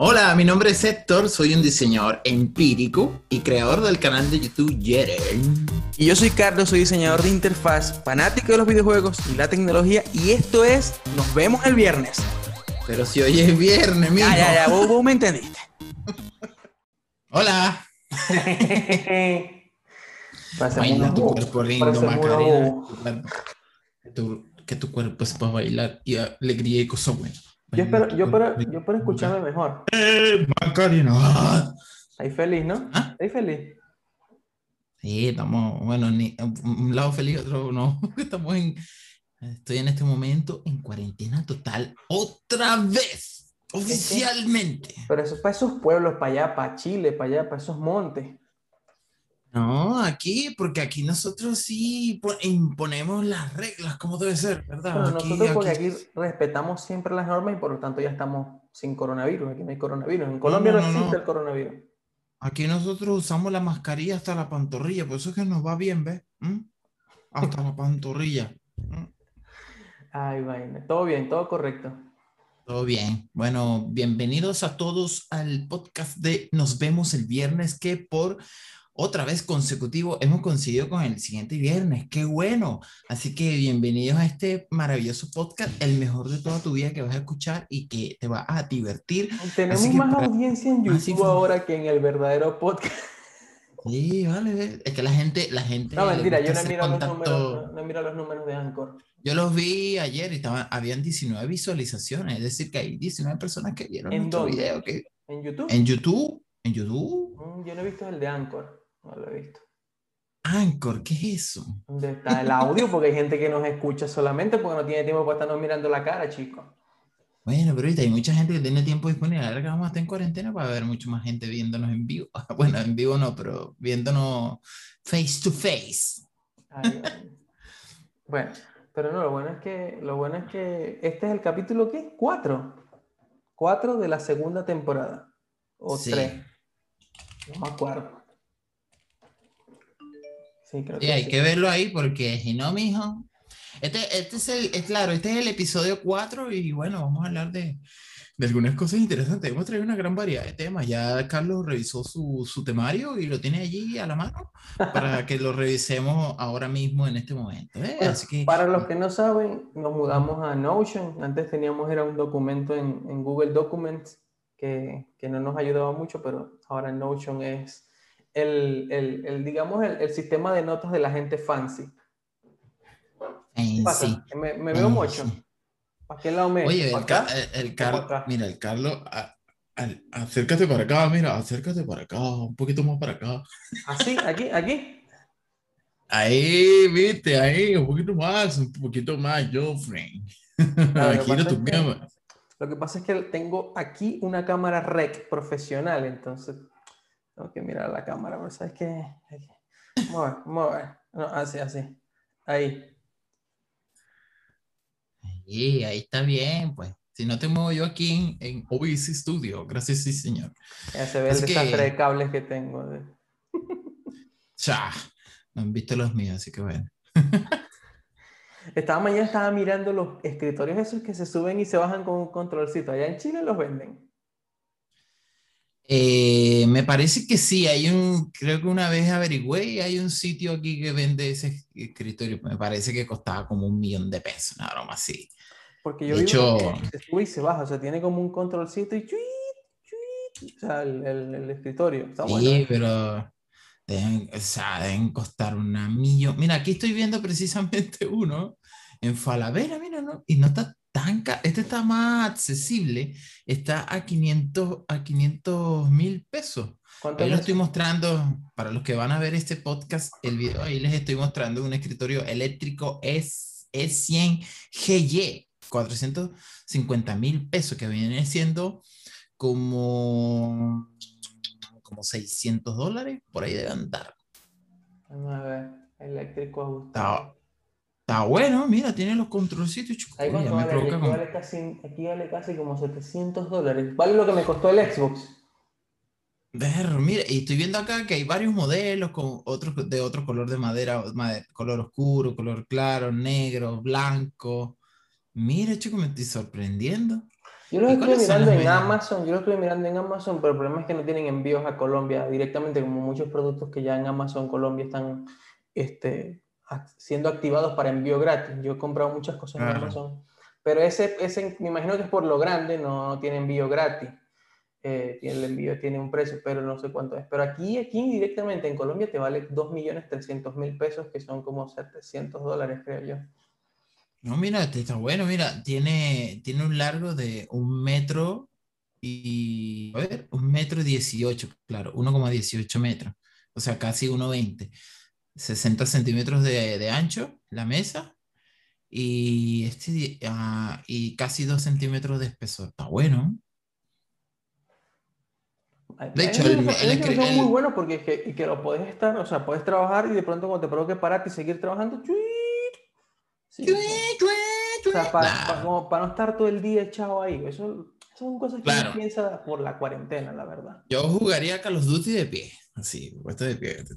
Hola, mi nombre es Héctor, soy un diseñador empírico y creador del canal de YouTube Yeren. Y yo soy Carlos, soy diseñador de interfaz, fanático de los videojuegos y la tecnología, y esto es Nos vemos el viernes. Pero si hoy es viernes, mijo. Ya, ya, ya, vos, vos me entendiste. Hola. Baila tu cuerpo lindo, Macarena. bobo. Que tu, que tu cuerpo es para bailar y alegría y cosas buenas. Yo espero, yo, espero, yo espero escucharme mejor. Eh, Macarena. Ah. Ahí feliz, ¿no? ¿Ah? Ahí feliz. Sí, estamos, bueno, ni, un lado feliz, otro no. Estamos en, estoy en este momento en cuarentena total, otra vez, oficialmente. Pero eso es para esos pueblos, para allá, para Chile, para allá, para esos montes. No, aquí, porque aquí nosotros sí po- imponemos las reglas como debe ser, ¿verdad? Pero Aquí- nosotros porque aquí- aquí respetamos siempre las normas y por lo tanto ya estamos sin coronavirus. Aquí no hay coronavirus. En Colombia no, no, no, existe no. el coronavirus. Aquí nosotros usamos la mascarilla hasta la pantorrilla, por eso es que nos va bien, ¿ves? ¿Mm? Hasta la pantorrilla. ¿Mm? Ay, vaina. Todo bien, todo correcto. Todo bien. Bueno, bienvenidos a todos al podcast de Nos vemos el viernes, que por otra vez consecutivo hemos conseguido con el siguiente viernes. ¡Qué bueno! Así que bienvenidos a este maravilloso podcast, el mejor de toda tu vida que vas a escuchar y que te va a divertir. Tenemos que más audiencia en YouTube ahora que en el verdadero podcast. Sí, vale. Es que la gente, la gente. No, mentira, yo no he hacer mirado los contacto. números, no, no he mirado los números de Anchor. Yo los vi ayer y estaban, habían 19 visualizaciones, es decir, que hay 19 personas que vieron ¿En nuestro dónde? video. Que, ¿En YouTube? en YouTube, en YouTube. Mm, yo no he visto el de Anchor. No lo he visto. Anchor, ¿qué es eso? ¿Dónde está el audio? Porque hay gente que nos escucha solamente porque no tiene tiempo para estarnos mirando la cara, chicos. Bueno, pero ahorita hay mucha gente que tiene tiempo disponible. Ahora que vamos a estar en cuarentena para ver mucho más gente viéndonos en vivo. Bueno, en vivo no, pero viéndonos face to face. Ay, bueno, pero no, lo bueno es que lo bueno es que este es el capítulo ¿qué? Cuatro. Cuatro de la segunda temporada. O Sí. tres. No me acuerdo. Sí, creo Y que hay sí. que verlo ahí porque si no, mijo. Este, este es el, es claro, este es el episodio 4 y bueno, vamos a hablar de, de algunas cosas interesantes. Hemos traído una gran variedad de temas. Ya Carlos revisó su, su temario y lo tiene allí a la mano para que lo revisemos ahora mismo en este momento. ¿eh? Bueno, Así que Para los que no saben, nos mudamos a Notion. Antes teníamos era un documento en, en Google Documents que, que no nos ayudaba mucho, pero ahora Notion es el, el, el, digamos, el, el sistema de notas de la gente fancy. en ¿Qué pasa? sí. Me, me veo mucho. sí. ¿Para qué lado me Oye, ¿Para el, Carlos, mira, el Carlos, acércate para acá, mira, acércate para acá, un poquito más para acá. Así, aquí, aquí. Ahí, viste, ahí, un poquito más, un poquito más, Joffrey. Claro, lo que Gira pasa tu que- cámara. Lo que pasa es que tengo aquí una cámara rec profesional, entonces tengo que mirar la cámara, pero sabes que vamos a ver, vamos a ver. No, así, así. Ahí. Sí, ahí está bien, pues. Si no te muevo yo aquí en, en OBS Studio, gracias, sí, señor. Ya se ve Es el que- desastre de cables que tengo. de- Cha, no han visto los míos, así que bueno. Esta mañana estaba mirando los escritorios esos que se suben y se bajan con un controlcito. Allá en Chile los venden. Eh, me parece que sí, hay un, creo que una vez averigüé y hay un sitio aquí que vende ese escritorio. Me parece que costaba como un millón de pesos, una broma así. Porque yo De hecho- que se sube y se baja. O sea, tiene como un controlcito y chuit, chuit. O sea, el, el- el escritorio. Está bueno. Sí, ¿eh? pero deben, o sea, deben costar una millón. Mira, aquí estoy viendo precisamente uno en Falabella, mira, ¿no? Y no está tan. Este está más accesible. Está a 500 a 500 mil pesos. ¿Cuánto Ahí es lo estoy mostrando, para los que van a ver este podcast, el video, ahí les estoy mostrando un escritorio eléctrico es E100 GY, 450 mil pesos, que viene siendo como, como 600 dólares, por ahí debe andar. Vamos a ver. Eléctrico ajustado. Está, bueno, mira, tiene los controlcitos. Ahí me aquí, vale casi, aquí vale casi como 700 dólares. Vale lo que me costó el Xbox. Ver, mira, y estoy viendo acá que hay varios modelos con otros de otro color de madera, made- color oscuro, color claro, negro, blanco. Mira, chico, me estoy sorprendiendo. Yo lo estuve mirando en Amazon, yo lo estuve mirando en Amazon, pero el problema es que no tienen envíos a Colombia directamente, como muchos productos que ya en Amazon Colombia están este, siendo activados para envío gratis. Yo he comprado muchas cosas en Amazon, pero ese, ese, me imagino que es por lo grande, no, tiene envío gratis. Eh, el envío tiene un precio, pero no sé cuánto es. Pero aquí, aquí directamente en Colombia te vale 2.300.000 pesos, que son como 700 dólares, creo yo. No, mira, está bueno, mira, tiene, tiene un largo de un metro y, a ver, un metro dieciocho, claro, 1,18 metros, o sea, casi 1,20. 60 centímetros de, de, ancho la mesa y, este, uh, y casi 2 centímetros de espesor. Está bueno. De hecho, el, el, el, es muy bueno porque es que, y que lo puedes estar, o sea, puedes trabajar y de pronto cuando te provoque pararte y seguir trabajando, ¡chuit! Sí, o sea, para, para, como para, no estar todo el día echado ahí. Eso, son cosas que claro. uno piensa por la cuarentena, la verdad. Yo jugaría Call of Duty de pie. Así, puesto de pie.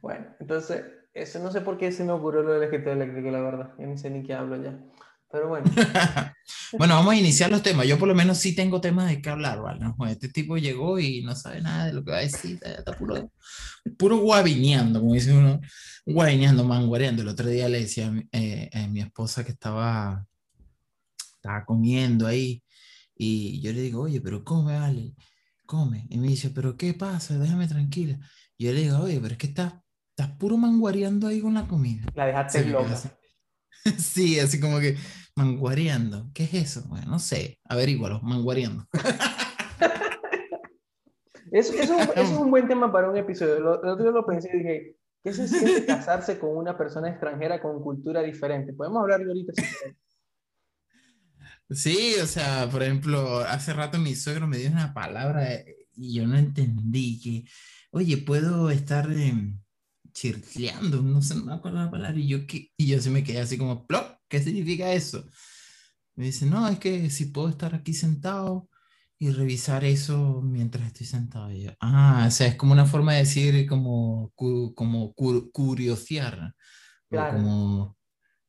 Bueno, entonces, eso no sé por qué se me ocurrió lo del escritor eléctrico, la verdad. Yo ni sé ni qué hablo ya. Pero bueno. bueno, vamos a iniciar los temas. Yo por lo menos sí tengo temas de qué hablar, ¿vale? Este tipo llegó y no sabe nada de lo que va a decir. Está puro, puro guabineando, como dice uno. Guabineando, manguareando. El otro día le decía eh, a mi esposa que estaba, estaba comiendo ahí y yo le digo, oye, pero come, vale, come. Y me dice, pero ¿qué pasa? Déjame tranquila. Y yo le digo, oye, pero es que estás, estás puro manguareando ahí con la comida. La dejaste sí, loca. Así, sí, así como que manguareando. ¿Qué es eso? Bueno, no sé, averígualo, manguareando. eso, eso, eso, es un buen tema para un episodio. El otro día lo pensé y dije, ¿qué se siente casarse con una persona extranjera con cultura diferente? Podemos hablar de ahorita si Sí, o sea, por ejemplo, hace rato mi suegro me dio una palabra y yo no entendí que, oye, puedo estar eh, chirleando, no sé, no me acuerdo la palabra, y yo, ¿qué? y yo se me quedé así como, ¿plop? ¿Qué significa eso? Me dice, no, es que si puedo estar aquí sentado y revisar eso mientras estoy sentado. Y yo, ah, o sea, es como una forma de decir como, como curiosear, claro. como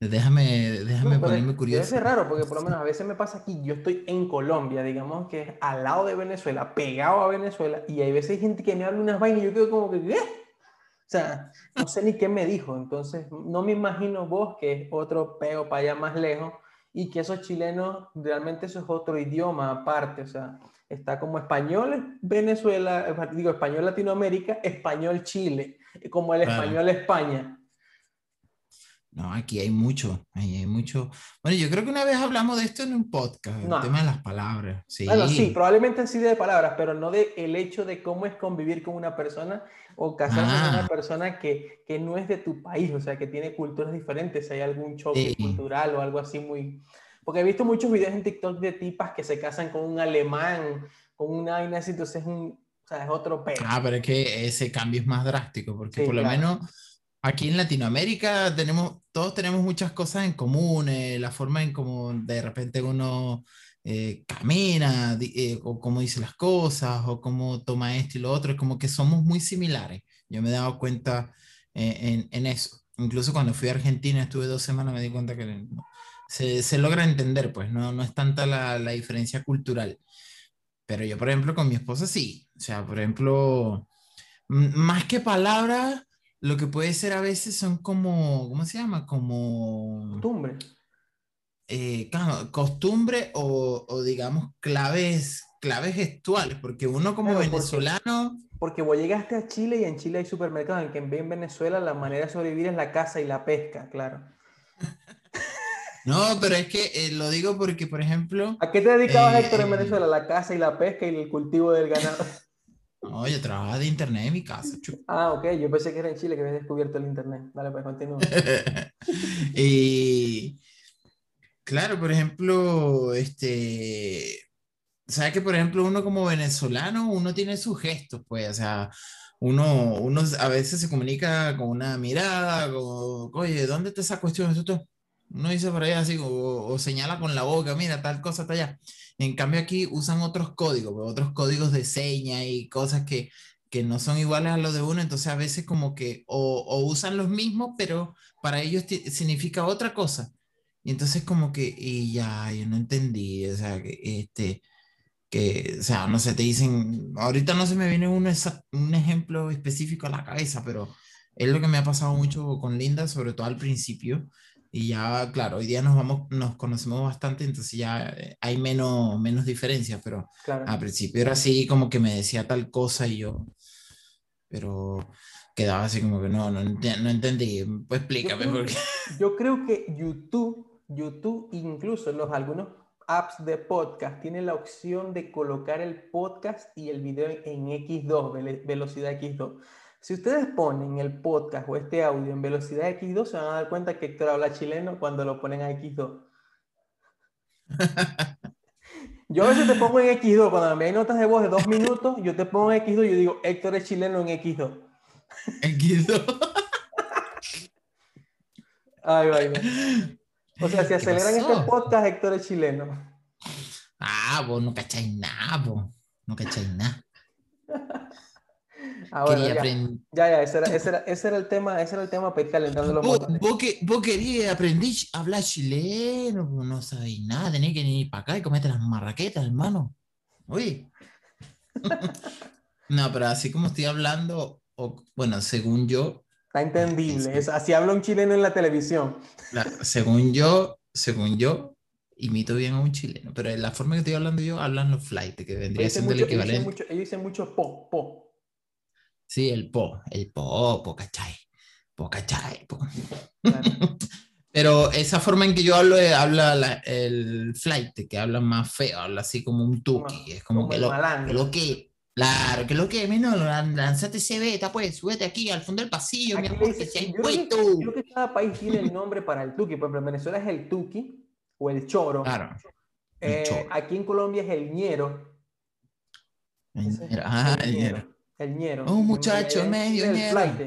Déjame, déjame no, ponerme curioso. Es raro porque por lo menos a veces me pasa aquí, yo estoy en Colombia, digamos que es al lado de Venezuela, pegado a Venezuela, y hay veces hay gente que me habla unas vainas y yo quedo como que, ¿qué? O sea, no sé ni qué me dijo, entonces no me imagino vos que es otro peo para allá más lejos y que esos chilenos, realmente eso es otro idioma aparte, o sea, está como español Venezuela, digo, español Latinoamérica, español Chile, como el español. España. No, aquí hay mucho, hay mucho. Bueno, yo creo que una vez hablamos de esto en un podcast, no. el tema de las palabras. Sí. Bueno, sí, probablemente sí de palabras, pero no de el hecho de cómo es convivir con una persona o casarse ah. con una persona que, que, no es de tu país, o sea, que tiene culturas diferentes, hay algún choque sí. cultural o algo así muy... Porque he visto muchos videos en TikTok de tipas que se casan con un alemán, con una vaina así, entonces es, un, o sea, es otro pedo. Ah, pero es que ese cambio es más drástico, porque sí, por lo claro. menos aquí en Latinoamérica tenemos, todos tenemos muchas cosas en común, eh, la forma en cómo de repente uno eh, camina, eh, o cómo dice las cosas, o cómo toma esto y lo otro, es como que somos muy similares. Yo me he dado cuenta en, en, eso. Incluso cuando fui a Argentina, estuve dos semanas, me di cuenta que se, se logra entender, pues no, no es tanta la, la diferencia cultural. Pero yo, por ejemplo, con mi esposa sí. O sea, por ejemplo, más que palabras, lo que puede ser a veces son como, ¿cómo se llama? Como... Costumbre. Eh, costumbre o, o, digamos claves, claves gestuales, porque uno como claro, venezolano... Porque, porque vos llegaste a Chile y en Chile hay supermercados en que en Venezuela la manera de sobrevivir es la caza y la pesca, claro. No, pero es que eh, lo digo porque, por ejemplo... ¿A qué te dedicabas, eh, Héctor, en Venezuela? La caza y la pesca y el cultivo del ganado. No, yo trabajaba de internet en mi casa. Chup. Ah, ok. Yo pensé que era en Chile que habías descubierto el internet. Dale, pues continúa. y claro, por ejemplo, este, sabes que por ejemplo uno como venezolano, uno tiene sus gestos, pues, o sea, uno, uno a veces se comunica con una mirada, como, oye, ¿dónde está esa cuestión? Eso uno dice por ahí así, o, o, señala con la boca, mira, tal cosa está allá. En cambio aquí usan otros códigos, pues, otros códigos de seña y cosas que, que no son iguales a los de uno, entonces a veces como que o, o usan los mismos, pero para ellos significa otra cosa. Y entonces como que, y ya, yo no entendí, o sea, que este, que, o sea, no sé, te dicen, ahorita no se me viene un, un ejemplo específico a la cabeza, pero es lo que me ha pasado mucho con Linda, sobre todo al principio, y ya, claro, hoy día nos vamos, nos conocemos bastante, entonces ya eh, hay menos, menos diferencias, pero al principio era así como que me decía tal cosa y yo, pero quedaba así como que no, no, no entendí, pues explícame yo creo, qué. Yo creo que YouTube, YouTube, incluso los algunos apps de podcast tienen la opción de colocar el podcast y el video en X2, velocidad X2. Si ustedes ponen el podcast o este audio en velocidad X2, se van a dar cuenta que Héctor habla chileno cuando lo ponen a X2. Yo a veces te pongo en X2, cuando me hay notas de voz de dos minutos, yo te pongo en X2 y yo digo, Héctor es chileno en X2. X2. Ay, vaya. O sea, si aceleran este podcast, Héctor es chileno. Ah, vos no cacháis nada, vos. No cacháis nada. Ah, ya. ya. ese era, ese, era, ese era, el tema, ese era el tema para ir calentando los vos, vos, que, vos querías aprender a hablar chileno, no sabéis nada, tenés que ir para acá y comete las marraquetas, hermano. Uy. no, pero así como estoy hablando, o, bueno, según yo. Está entendible, es, así habla un chileno en la televisión. según yo, según yo, imito bien a un chileno, pero en la forma que estoy hablando yo, hablan los flight, que vendría siendo el equivalente. Ellos dicen, mucho, ellos dicen mucho po, po. Sí, el po, el po, po, ¿cachai? Po, ¿cachai? Po. Pero esa forma en que yo hablo, eh, habla el flight, que habla más feo, habla así como un tuki, es como, que, lo, que, claro, que lo que, menos, lanzate ese beta, pues, súbete aquí al fondo del pasillo, mi amor, que se ha impuesto. Yo creo que cada país tiene el nombre para el tuki, por ejemplo, en Venezuela es el tuki o el choro. Claro. Eh, aquí en Colombia es el ñero. El ñero. Ah, el ñero. El ñero. Un muchacho medio el ñero. Flight.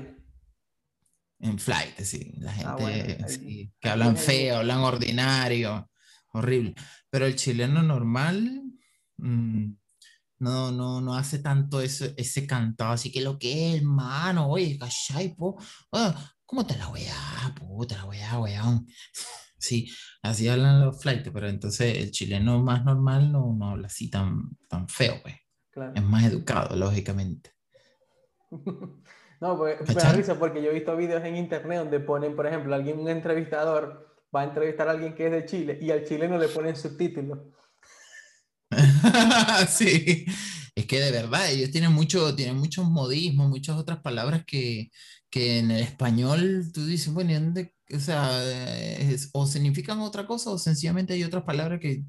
En flight, sí. La ah, gente que hablan feo, hablan ordinario, horrible. Pero el chileno normal mm, no, no, no hace tanto ese, ese cantado. Así que lo que es, hermano, oye, cachai, po. Ah, ¿Cómo te la weá, puta la weá, weón? Sí, así hablan los flights, pero entonces el chileno más normal no, no habla así tan, tan feo, pues. Es más educado, lógicamente. No, pues me da risa porque yo he visto videos en internet donde ponen, por ejemplo, alguien, un entrevistador va a entrevistar a alguien que es de Chile y al chileno le ponen subtítulos. sí, es que de verdad ellos tienen, mucho, tienen muchos modismos, muchas otras palabras que, que en el español tú dices, bueno, dónde, o sea, o significan otra cosa o sencillamente hay otras palabras que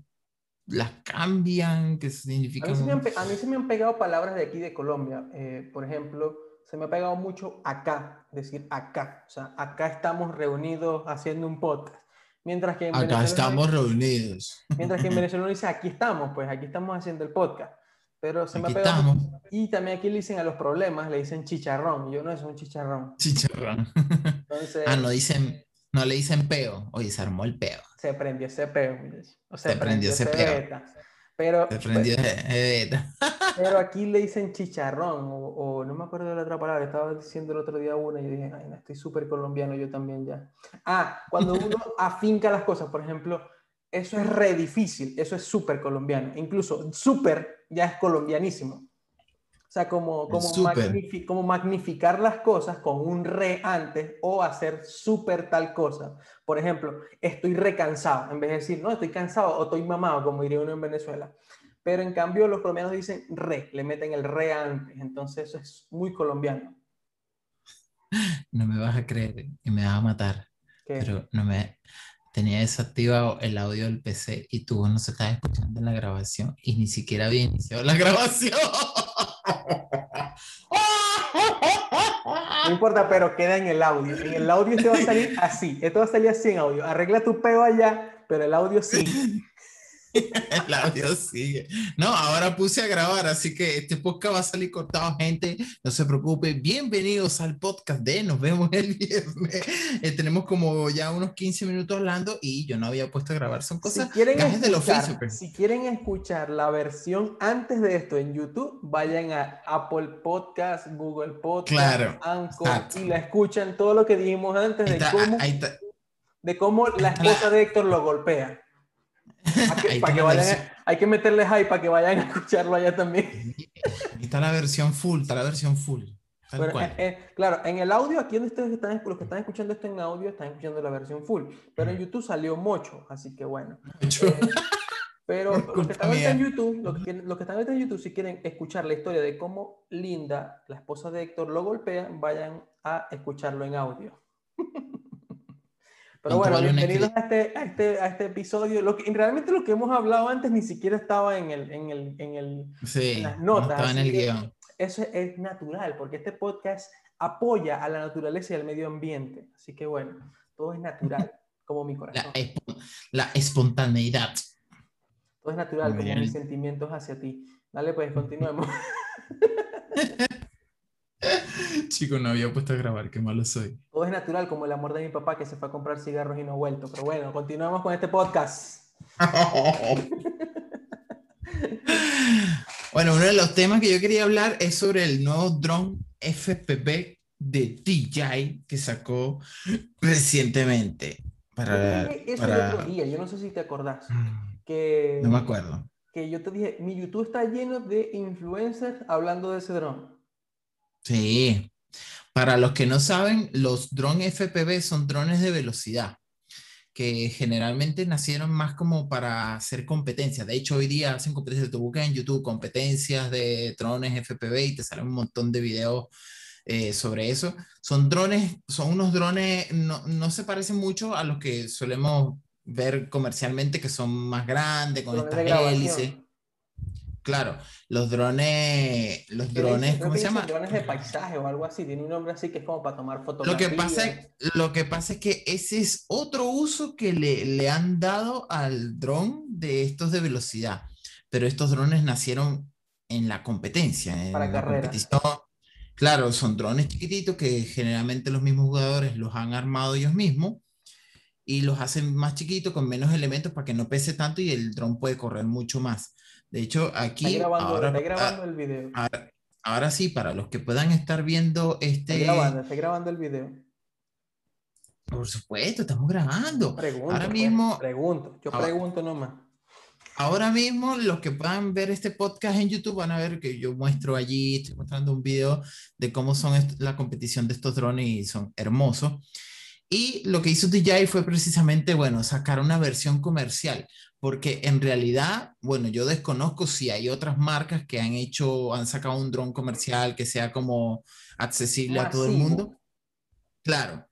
las cambian, que significan... A mí, se me han, pegado palabras de aquí de Colombia. Eh, por ejemplo, se me ha pegado mucho acá, decir acá. O sea, acá estamos reunidos haciendo un podcast. Mientras que en acá estamos reunidos. Mientras que en Venezuela dice aquí estamos, pues aquí estamos haciendo el podcast. Pero se me ha pegado. Estamos. Y también aquí le dicen a los problemas, le dicen chicharrón. Yo no es un chicharrón. Chicharrón. Entonces, ah, no dicen, no le dicen peo. Oye, se armó el peo. Se prendió ese peo, o se, prendió, ese peo. Pero, se prendió pues, pero aquí le dicen chicharrón, o, no me acuerdo de la otra palabra, estaba diciendo el otro día una y yo dije, ay, no, estoy súper colombiano yo también ya. Ah, cuando uno afinca las cosas, por ejemplo, eso es re difícil, eso es súper colombiano, incluso súper ya es colombianísimo. O sea, como, como, como, magnificar las cosas con un re antes o hacer súper tal cosa. Por ejemplo, estoy recansado, en vez de decir, no, estoy cansado o estoy mamado, como diría uno en Venezuela. Pero en cambio los colombianos dicen re, le meten el re antes. Entonces eso es muy colombiano. No me vas a creer y me vas a matar. Pero no me... Tenía desactivado el audio del PC y tú no se estaba escuchando en la grabación y ni siquiera había iniciado la grabación. No importa, pero queda en el audio. En el audio te va a salir así. Esto va a salir así en audio. Arregla tu peo allá, pero el audio sí. el audio sigue. No, ahora puse a grabar, así que este podcast va a salir cortado, gente. No se preocupe. Bienvenidos al podcast de Nos vemos el viernes. Eh, tenemos como ya unos 15 minutos hablando y yo no había puesto a grabar. Son cosas si quieren escuchar, del oficio. Pues. Si quieren escuchar la versión antes de esto en YouTube, vayan a Apple Podcast, Google Podcast, claro, Anchor y la escuchan todo lo que dijimos antes de cómo. De la esposa de Héctor lo golpea. Hay que meterle hype para que vayan a escucharlo allá también. está la versión full, está la versión full. Eh, eh, claro, en el audio, aquí donde ustedes están, los que están escuchando esto en audio, están escuchando la versión full. Pero en YouTube salió mocho, así que bueno. Eh, pero los que están ahorita en YouTube, los que, los que están ahorita en YouTube, si quieren escuchar la historia de cómo Linda, la esposa de Héctor, lo golpea, vayan a escucharlo en audio. Pero bueno, bienvenidos a este, a este, a este episodio. Lo que, realmente lo que hemos hablado antes ni siquiera estaba en, el, en, el, en, el, sí, en las notas. No estaba en el guion. Eso es natural, porque este podcast apoya a la naturaleza y al medio ambiente. Así que bueno, todo es natural, como mi corazón. La, espontaneidad. Todo es natural, como mis sentimientos hacia ti. Dale, pues, continuemos. Chico, no había puesto a grabar, qué malo soy. Todo es natural, como el amor de mi papá que se fue a comprar cigarros y no ha vuelto. Pero bueno, continuamos con este podcast. bueno, uno de los temas que yo quería hablar es sobre el nuevo drone FPV de DJI que sacó recientemente. Para, eso el otro día, yo no sé si te acordás. Mm. Que, no me acuerdo. Que yo te dije, mi YouTube está lleno de influencers hablando de ese drone. Sí. Para los que no saben, los drones FPV son drones de velocidad que generalmente nacieron más como para hacer competencias. De hecho, hoy día hacen competencias. Tú buscas en YouTube competencias de drones FPV y te salen un montón de videos eh, sobre eso. Son drones, son unos drones, no, no, se parecen mucho a los que solemos ver comercialmente, que son más grandes, con estas hélices. Claro, los drones, los drones, ¿cómo se llama? Drones de paisaje o algo así, tiene un nombre así que es como para tomar fotos. Lo que pasa, es, lo que pasa es que ese es otro uso que le, le han dado al dron de estos de velocidad, pero estos drones nacieron en la competencia, en para la competición. Claro, son drones chiquititos que generalmente los mismos jugadores los han armado ellos mismos y los hacen más chiquitos con menos elementos para que no pese tanto y el dron puede correr mucho más. De hecho, aquí... ahora, grabando el video. Ahora, sí, para los que puedan estar viendo este... Estoy grabando, estoy grabando el video. Por supuesto, estamos grabando. Pregunto, ahora pues, mismo... Pregunto, yo pregunto nomás. Ahora mismo, los que puedan ver este podcast en YouTube van a ver que yo muestro allí, estoy mostrando un video de cómo son la competición de estos drones y son hermosos. Y lo que hizo DJI fue precisamente, bueno, sacar una versión comercial, porque en realidad, bueno, yo desconozco si hay otras marcas que han hecho, han sacado un dron comercial que sea como accesible a todo el mundo. Claro,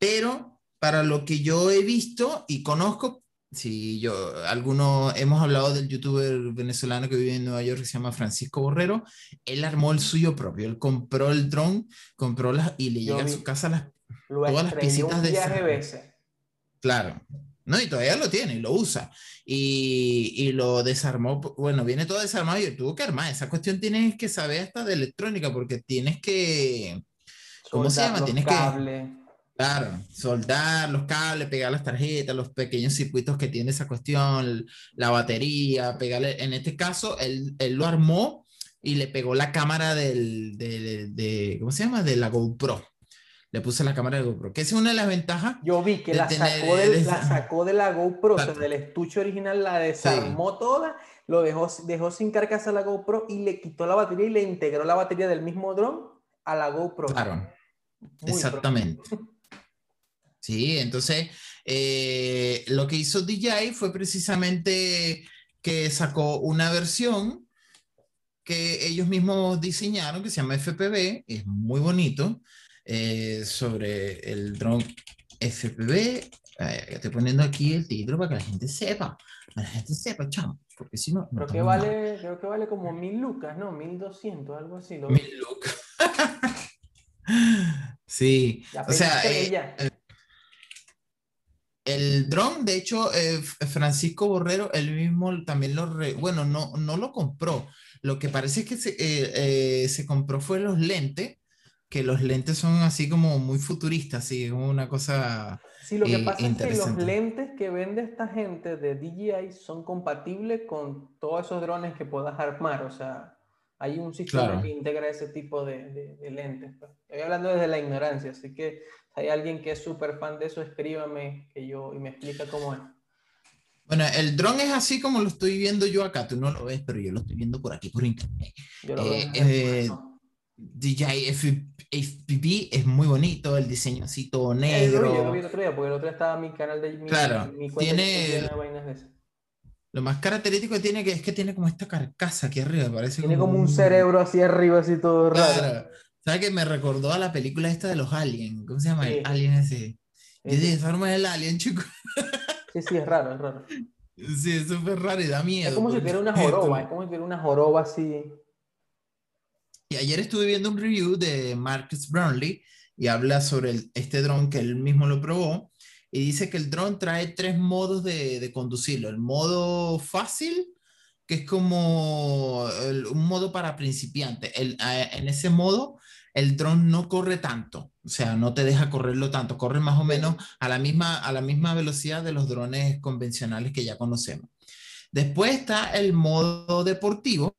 pero para lo que yo he visto y conozco, si yo, algunos hemos hablado del youtuber venezolano que vive en Nueva York que se llama Francisco Borrero, él armó el suyo propio, él compró el dron, compró las y le llega a su casa las, todas las piecitas de... Claro, ¿no? Y todavía lo tiene y lo usa. Y, y, lo desarmó, bueno, viene todo desarmado y tuvo que armar. Esa cuestión tienes que saber hasta de electrónica porque tienes que, ¿cómo se llama? Tienes que... Claro, soldar los cables, pegar las tarjetas, los pequeños circuitos que tiene esa cuestión, la batería, pegarle, en este caso, él, él lo armó y le pegó la cámara del, de, de, ¿cómo se llama? De la GoPro le puse la cámara de GoPro, que es una de las ventajas. Yo vi que la, sacó de, la sacó de la GoPro, o sea, del estuche original, la desarmó toda, lo dejó, dejó sin carcasa la GoPro y le quitó la batería y le integró la batería del mismo dron a la GoPro. Claro, exactamente. Sí, entonces eh, lo que hizo DJI fue precisamente que sacó una versión que ellos mismos diseñaron, que se llama FPV, es muy bonito, eh, sobre el dron FPV. estoy poniendo aquí el título para que la gente sepa, para la gente sepa, chamo, porque si no... creo, que vale, creo que vale como mil lucas, ¿no? Mil doscientos, algo así. Mil lucas. sí, o sea... Eh, eh, el dron, de hecho, Francisco Borrero, él mismo también lo, bueno, no, no lo compró. Lo que parece que se, se compró fue los lentes que los lentes son así como muy futuristas, así, como una cosa. Sí, lo que eh, pasa es que los lentes que vende esta gente de DJI son compatibles con todos esos drones que puedas armar. O sea, hay un sistema que integra ese tipo de, de, lentes. Pues. Estoy hablando desde la ignorancia, así que si hay alguien que es súper fan de eso, escríbame que yo, y me explica cómo es. Bueno, el dron es así como lo estoy viendo yo acá. Tú no lo ves, pero yo lo estoy viendo por aquí, por internet. Eh, eh, DJI FPV es muy bonito, el diseño así todo negro. yo lo vi el otro día, porque el otro día estaba mi canal de mi, claro, mi cuenta tiene, lo más característico que tiene que es que tiene como esta carcasa aquí arriba, parece Tiene como, un, cerebro así arriba, así todo raro. ¿Sabes que me recordó a la película esta de los aliens? ¿Cómo se llama? El alien ese. ¿Qué forma el alien, chico? Sí, sí, es raro, es raro. Sí, es súper raro y da miedo. Es como si tuviera una joroba, es como si tuviera una joroba así. Y ayer estuve viendo un review de Marcus Brownlee y habla sobre este dron que él mismo lo probó y dice que el dron trae tres modos de, conducirlo. El modo fácil, que es como un modo para principiantes. El, en ese modo, el dron no corre tanto, o sea, no te deja correrlo tanto, corre más o menos a la misma, a la misma velocidad de los drones convencionales que ya conocemos. Después está el modo deportivo,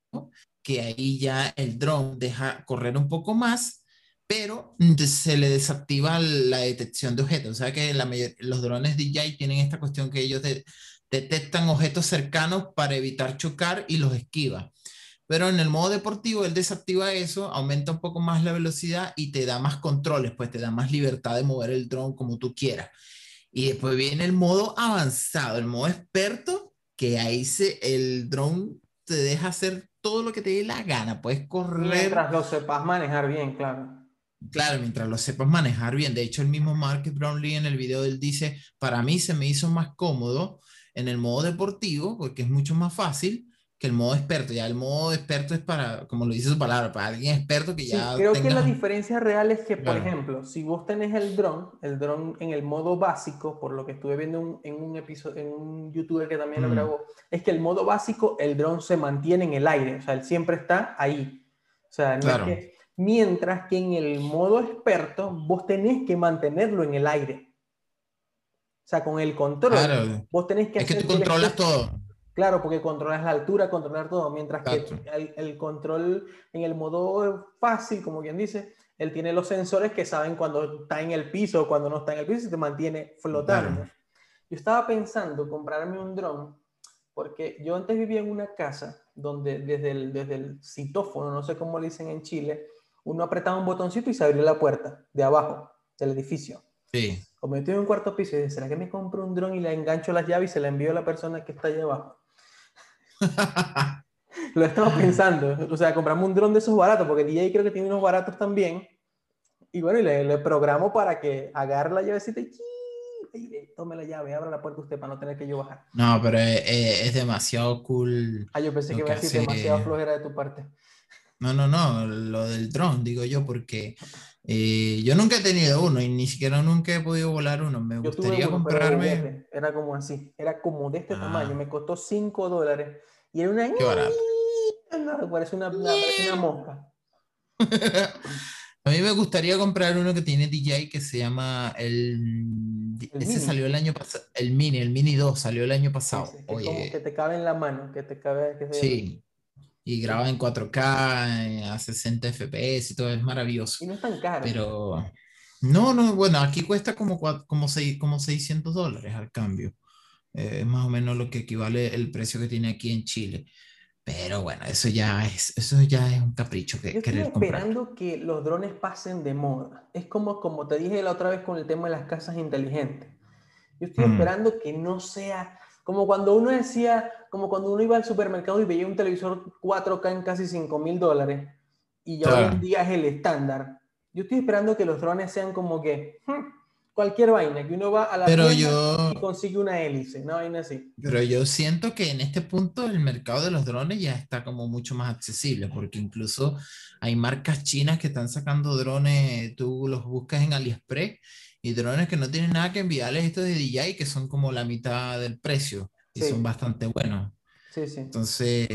que ahí ya el dron deja correr un poco más pero se le desactiva la detección de objetos. O sea que los drones DJI tienen esta cuestión que ellos detectan objetos cercanos para evitar chocar y los esquiva. Pero en el modo deportivo, él desactiva eso, aumenta un poco más la velocidad y te da más controles, pues te da más libertad de mover el dron como tú quieras. Y después viene el modo avanzado, el modo experto, que ahí se, el dron te deja hacer todo lo que te dé la gana. Puedes correr. Mientras lo sepas manejar bien, claro. Claro, mientras lo sepas manejar bien. De hecho, el mismo Mark Brownlee en el video él dice, para mí se me hizo más cómodo en el modo deportivo porque es mucho más fácil que el modo experto. Ya el modo experto es para, como lo dice su palabra, para alguien experto que ya... creo que la diferencia real es que, por ejemplo, si vos tenés el dron, el dron en el modo básico, por lo que estuve viendo en un episodio, en un youtuber que también lo mm. grabó, es que el modo básico, el dron se mantiene en el aire, o sea, él siempre está ahí. O sea, no es que Mientras que en el modo experto vos tenés que mantenerlo en el aire. O sea, con el control, vos tenés que es que tú controlas todo. Claro, porque controlas la altura, controlar todo. Mientras que el, control en el modo fácil, como quien dice, él tiene los sensores que saben cuando está en el piso o cuando no está en el piso y te mantiene flotando. Yo estaba pensando comprarme un dron porque yo antes vivía en una casa donde desde el, desde el citófono, no sé cómo le dicen en Chile, uno apretaba un botoncito y se abrió la puerta de abajo del edificio. Sí. Como estoy en un cuarto piso y dije, ¿será que me compro un dron y le engancho las llaves y se la envío a la persona que está allá abajo? Lo estamos pensando. O sea, compramos un dron de esos baratos, porque DJ creo que tiene unos baratos también. Y bueno, y le, programo para que agarre la llavecita y tome la llave, abra la puerta usted para no tener que yo bajar. No, pero es, demasiado cool. Ah, yo pensé que iba a decir demasiado flojera de tu parte. No, no, no, lo del dron, digo yo, porque eh, yo nunca he tenido uno y ni siquiera nunca he podido volar uno. Me gustaría comprarme. Era como así, era como de este tamaño, ah. me costó 5 dólares y era una. Qué barato. parece una, parece una mosca. A mí me gustaría comprar uno que tiene DJ que se llama el. ese salió el año pasado. El Mini, el Mini 2 salió el año pasado. que Como que te cabe en la mano, que te cabe. Que sí y graba en 4K a 60 FPS y todo, es maravilloso. Y no es tan caro. Pero no, no, bueno, aquí cuesta como, como, como 600 dólares al cambio. Eh, es más o menos lo que equivale el precio que tiene aquí en Chile. Pero bueno, eso ya es, eso ya es un capricho que Yo estoy esperando que los drones pasen de moda. Es como, como te dije la otra vez con el tema de las casas inteligentes. Yo estoy mm. esperando que no sea como cuando uno decía, como cuando uno iba al supermercado y veía un televisor 4K en casi 5 mil dólares y ya hoy en día es el estándar. Yo estoy esperando que los drones sean como que hmm, cualquier vaina, que uno va a la pero yo, y consigue una hélice, una vaina así. Pero yo siento que en este punto el mercado de los drones ya está como mucho más accesible, porque incluso hay marcas chinas que están sacando drones, tú los buscas en AliExpress y drones que no tienen nada que enviarles estos de DJI que son como la mitad del precio y son bastante buenos. Sí, sí. Entonces,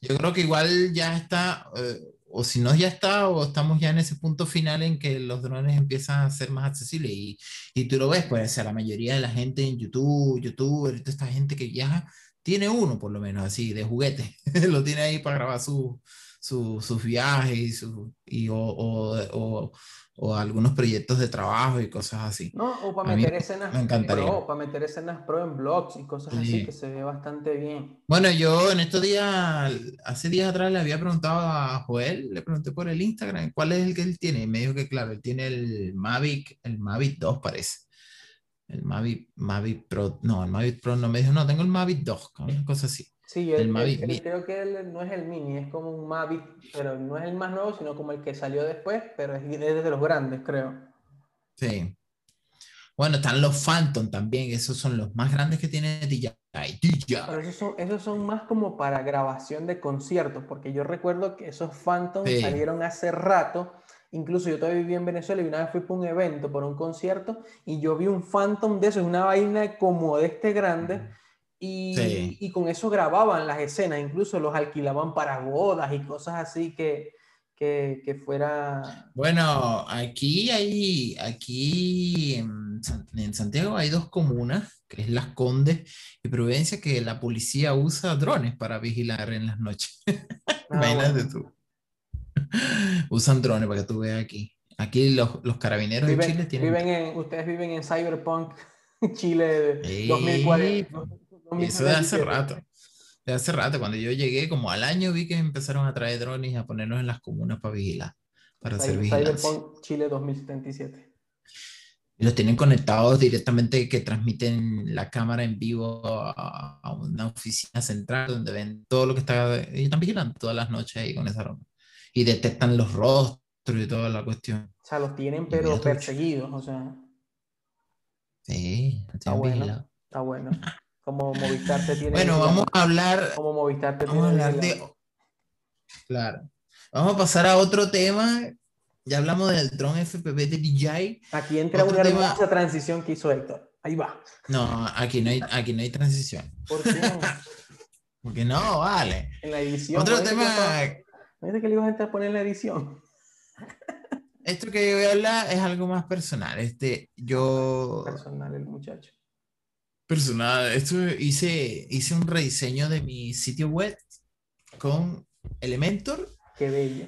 yo creo que igual ya está, eh, o si no ya está, o estamos ya en ese punto final en que los drones empiezan a ser más accesibles y, y tú lo ves, pues, o sea, la mayoría de la gente en YouTube, YouTuber, toda esta gente que viaja, tiene uno por lo menos así, de juguete, lo tiene ahí para grabar su, sus viajes y, su, y o, o, o, algunos proyectos de trabajo y cosas así. No, o para meter escenas pro, para meter escenas pro en blogs y cosas así que se ve bastante bien. Bueno, yo en estos días, hace días atrás le había preguntado a Joel, le pregunté por el Instagram, ¿cuál es el que él tiene? Y me dijo que claro, él tiene el Mavic, el Mavic 2 parece. El Mavic, Mavic Pro, no, el Mavic Pro no me dijo, no, tengo el Mavic 2, una cosa así. Sí, el, Mavic creo que no es el Mini, es como un Mavic, pero no es el más nuevo, sino como el que salió después, pero es, de los grandes, creo. Sí. Bueno, están los Phantom también, esos son los más grandes que tiene DJI. Pero esos son, esos son más como para grabación de conciertos, porque yo recuerdo que esos Phantom salieron hace rato. Incluso yo todavía viví en Venezuela y una vez fui para un evento, por un concierto, y yo vi un Phantom de esos, una vaina como de este grande. Y, y, con eso grababan las escenas, incluso los alquilaban para bodas y cosas así que, que, que fuera... Bueno, aquí hay, aquí en, en, Santiago hay dos comunas, que es Las Condes y Providencia, que la policía usa drones para vigilar en las noches. Ah, Imagínate tú. Usan drones para que tú veas aquí. Aquí los, los carabineros de Chile tienen... Viven en, ustedes viven en Cyberpunk Chile 2040. Eso de hace rato. De hace rato, cuando yo llegué, como al año, vi que empezaron a traer drones y a ponerlos en las comunas para vigilar, para hacer vigilancia. Chile 2077. Y los tienen conectados directamente que transmiten la cámara en vivo a, una oficina central donde ven todo lo que está. Y están vigilando todas las noches ahí con esa aroma. Y detectan los rostros y toda la cuestión. O sea, los tienen pero perseguidos, o sea. Sí, está bueno. Está bueno. Como Movistar te tiene. Bueno, vamos a hablar. Como Movistar te vamos a hablar de. Claro. Vamos a pasar a otro tema. Ya hablamos del dron FPV de DJI. Aquí entra una hermosa transición que hizo Héctor. Ahí va. No, aquí no hay, aquí no hay transición. ¿Por qué? Porque no, vale. En la edición. Otro tema. ¿No que le ibas a poner en la edición? Esto que yo voy a hablar es algo más personal. Este, yo. Personal, el muchacho personal. Esto hice, hice un rediseño de mi sitio web con Elementor. Qué bello.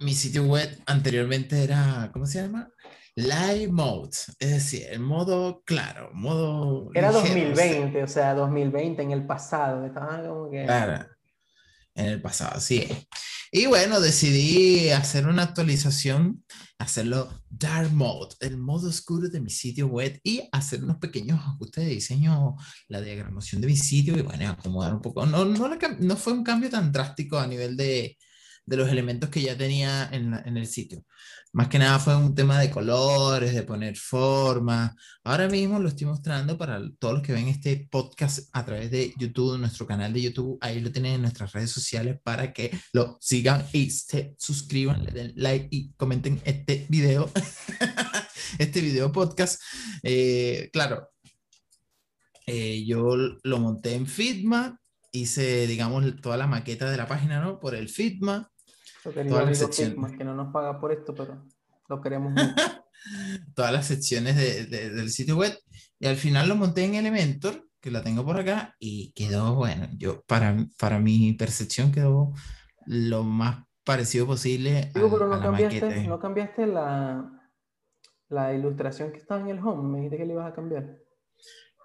Mi sitio web anteriormente era, ¿cómo se llama? Live Mode, es decir, el modo claro, modo. Era 2020, o sea, 2020 en el pasado, estaba como que. Claro, en el pasado, sí. Y bueno, decidí hacer una actualización, hacerlo Dark Mode, el modo oscuro de mi sitio web y hacer unos pequeños ajustes de diseño, la diagramación de mi sitio y bueno, acomodar un poco. No, no, no fue un cambio tan drástico a nivel de, de los elementos que ya tenía en, el sitio. Más que nada fue un tema de colores, de poner formas. Ahora mismo lo estoy mostrando para todos los que ven este podcast a través de YouTube, nuestro canal de YouTube. Ahí lo tienen en nuestras redes sociales para que lo sigan y se suscriban, le den like y comenten este video, este video podcast. Eh, claro, eh, yo lo monté en Figma, hice, digamos, toda la maqueta de la página, ¿no? Por el Figma Todas las secciones. que no nos paga por esto, pero lo queremos mucho. Todas las secciones de, del sitio web. Y al final lo monté en Elementor, que la tengo por acá, y quedó, bueno, yo, para, para mi percepción quedó lo más parecido posible. Digo, pero no, cambiaste, no cambiaste la, la ilustración que estaba en el home. Me dijiste que le ibas a cambiar.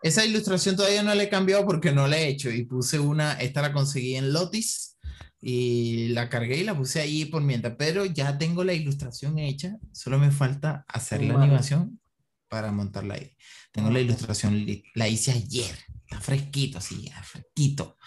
Esa ilustración todavía no la he cambiado porque no la he hecho y puse una, esta la conseguí en Lotis y la cargué y la puse ahí por mientras, pero ya tengo la ilustración hecha, solo me falta hacer la animación para montarla ahí. Tengo la ilustración, la hice ayer, está fresquito, así, fresquito.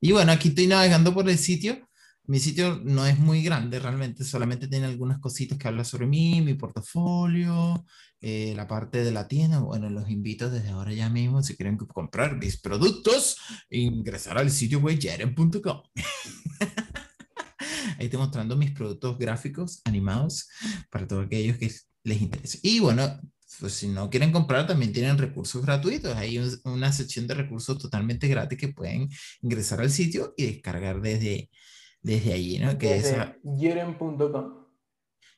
Y bueno, aquí estoy navegando por el sitio. Mi sitio no es muy grande realmente, solamente tiene algunas cositas que hablan sobre mí, mi portafolio, eh, la parte de la tienda. Bueno, los invito desde ahora ya mismo, si quieren comprar mis productos, ingresar al sitio weyeren.com. Ahí estoy mostrando mis productos gráficos animados para todos aquellos que les interese. Y bueno, pues si no quieren comprar, también tienen recursos gratuitos. Hay una sección de recursos totalmente gratis que pueden ingresar al sitio y descargar desde, desde allí, ¿no? Que desde yeren.com.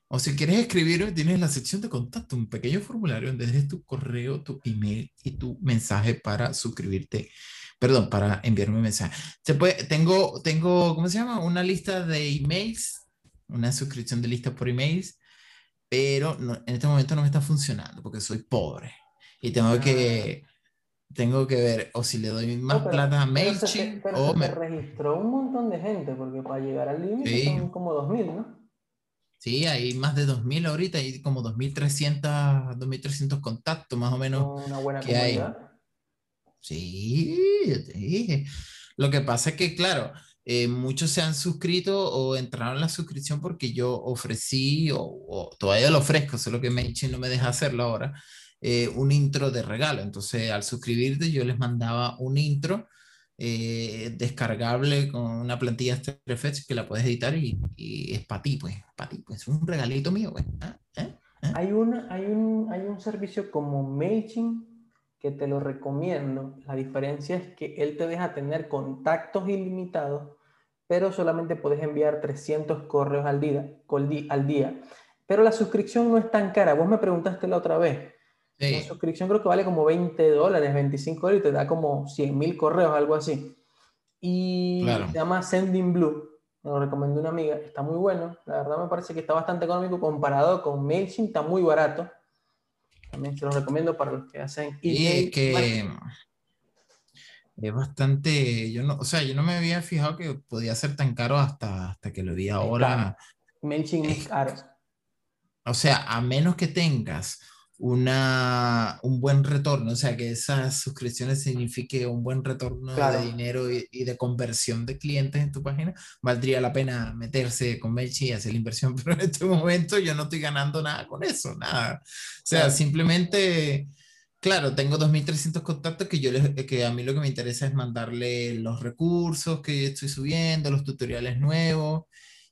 O si quieres escribir, tienes la sección de contacto, un pequeño formulario donde dejes tu correo, tu email y tu mensaje para suscribirte perdón, para enviarme un mensaje. Se puede, tengo, tengo, ¿cómo se llama? Una lista de emails, una suscripción de listas por emails, pero en este momento no me está funcionando porque soy pobre y tengo que ah. Tengo que ver o si le doy más plata a MailChimp o me registró un montón de gente porque para llegar al límite son como 2000, ¿no? Sí, hay más de 2.000 ahorita, hay como 2.300, 2.300 contactos más o menos. Una buena que comunidad. Hay. Sí, yo te dije. Lo que pasa es que, claro, eh, muchos se han suscrito o entraron en la suscripción porque yo ofrecí, o, todavía lo ofrezco, solo que Menchi no me deja hacerlo ahora, eh, un intro de regalo. Entonces, al suscribirte, yo les mandaba un intro eh, descargable con una plantilla After que la puedes editar y, es para ti, pues, para ti, pues, un regalito mío, pues. ¿ah? ¿Eh? Hay, un, hay, un, hay un servicio como MailChimp que te lo recomiendo. La diferencia es que él te deja tener contactos ilimitados, pero solamente puedes enviar 300 correos al día, al día. Pero la suscripción no es tan cara. Vos me preguntaste la otra vez. La suscripción creo que vale como 20 dólares, 25 dólares y te da como 100 mil correos, algo así. Y se llama Sending Blue. Me lo recomendó una amiga. Está muy bueno. La verdad me parece que está bastante económico comparado con MailChimp. Está muy barato. También se lo recomiendo para los que hacen. Y es que es bastante. Yo no, o sea, yo no me había fijado que podía ser tan caro hasta, hasta que lo vi ahora. MailChimp es caro. O sea, a menos que tengas una, un buen retorno, o sea, que esas suscripciones signifique un buen retorno de dinero y, de conversión de clientes en tu página, valdría la pena meterse con Melchi y hacer la inversión, pero en este momento yo no estoy ganando nada con eso, nada. O sea, simplemente, claro, tengo 2.300 contactos que, yo les, que a mí lo que me interesa es mandarle los recursos que estoy subiendo, los tutoriales nuevos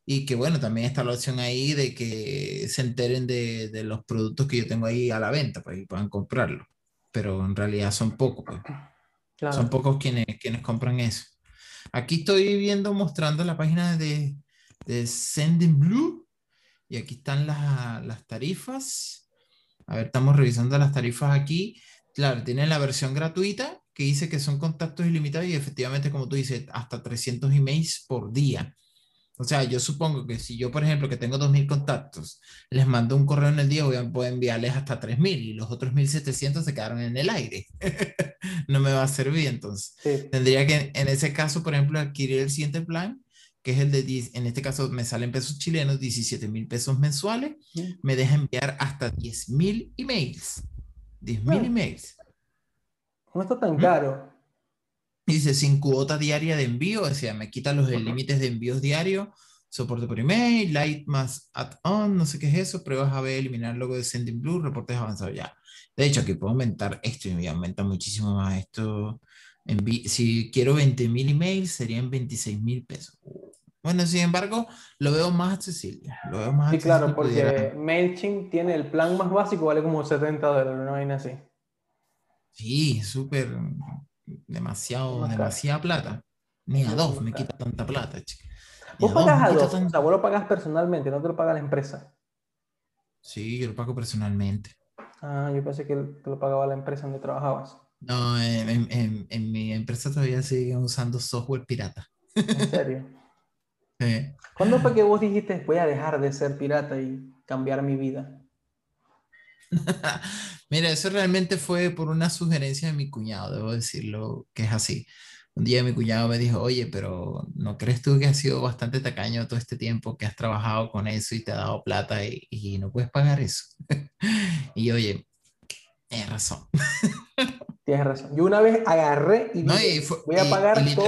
y que bueno, también está la opción ahí de que se enteren de, de los productos que yo tengo ahí a la venta, pues, que puedan comprarlo. Pero en realidad son pocos, pues. son pocos quienes, quienes compran eso. Aquí estoy viendo, mostrando la página de, de Sending Blue y aquí están las, las tarifas. A ver, estamos revisando las tarifas aquí. Claro, tienen la versión gratuita que dice que son contactos ilimitados y efectivamente, como tú dices, hasta 300 emails por día. O sea, yo supongo que si yo, por ejemplo, que tengo 2.000 contactos, les mando un correo en el día, voy a, puedo enviarles hasta 3.000 y los otros 1.700 se quedaron en el aire. no me va a servir entonces. Tendría que, en ese caso, por ejemplo, adquirir el siguiente plan, que es el de, 10, en este caso me salen pesos chilenos, 17.000 pesos mensuales, me deja enviar hasta 10.000 emails. 10.000 emails. No está tan caro. Dice, sin cuota diaria de envío, o sea, me quita los límites de envíos diarios, soporte por email, light más add-on, no sé qué es eso, pruebas a ver, eliminar logo de Sending Blue, reportes avanzados ya. De hecho, aquí puedo aumentar esto y me aumenta muchísimo más esto. Si quiero 20 mil emails, serían 26 mil pesos. Bueno, sin embargo, lo veo más accesible. Lo veo más sí, claro, porque MailChimp tiene el plan más básico, vale como 70 dólares, no hay así. Sí, súper demasiado, demasiada plata. Ni a dos me quita tanta plata, chica. Vos pagas a dos, o sea, vos lo pagas personalmente, no te lo paga la empresa. Sí, yo lo pago personalmente. Ah, yo pensé que te lo pagaba la empresa donde trabajabas. No, en, en, en, mi empresa todavía siguen usando software pirata. ¿En serio? ¿Cuándo fue que vos dijiste voy a dejar de ser pirata y cambiar mi vida? Mira, eso realmente fue por una sugerencia de mi cuñado, debo decirlo que es así. Un día mi cuñado me dijo, oye, pero ¿no crees tú que has sido bastante tacaño todo este tiempo que has trabajado con eso y te ha dado plata y, no puedes pagar eso? y oye, tienes razón. Tienes razón. Yo una vez agarré y, dije, voy a pagar todo.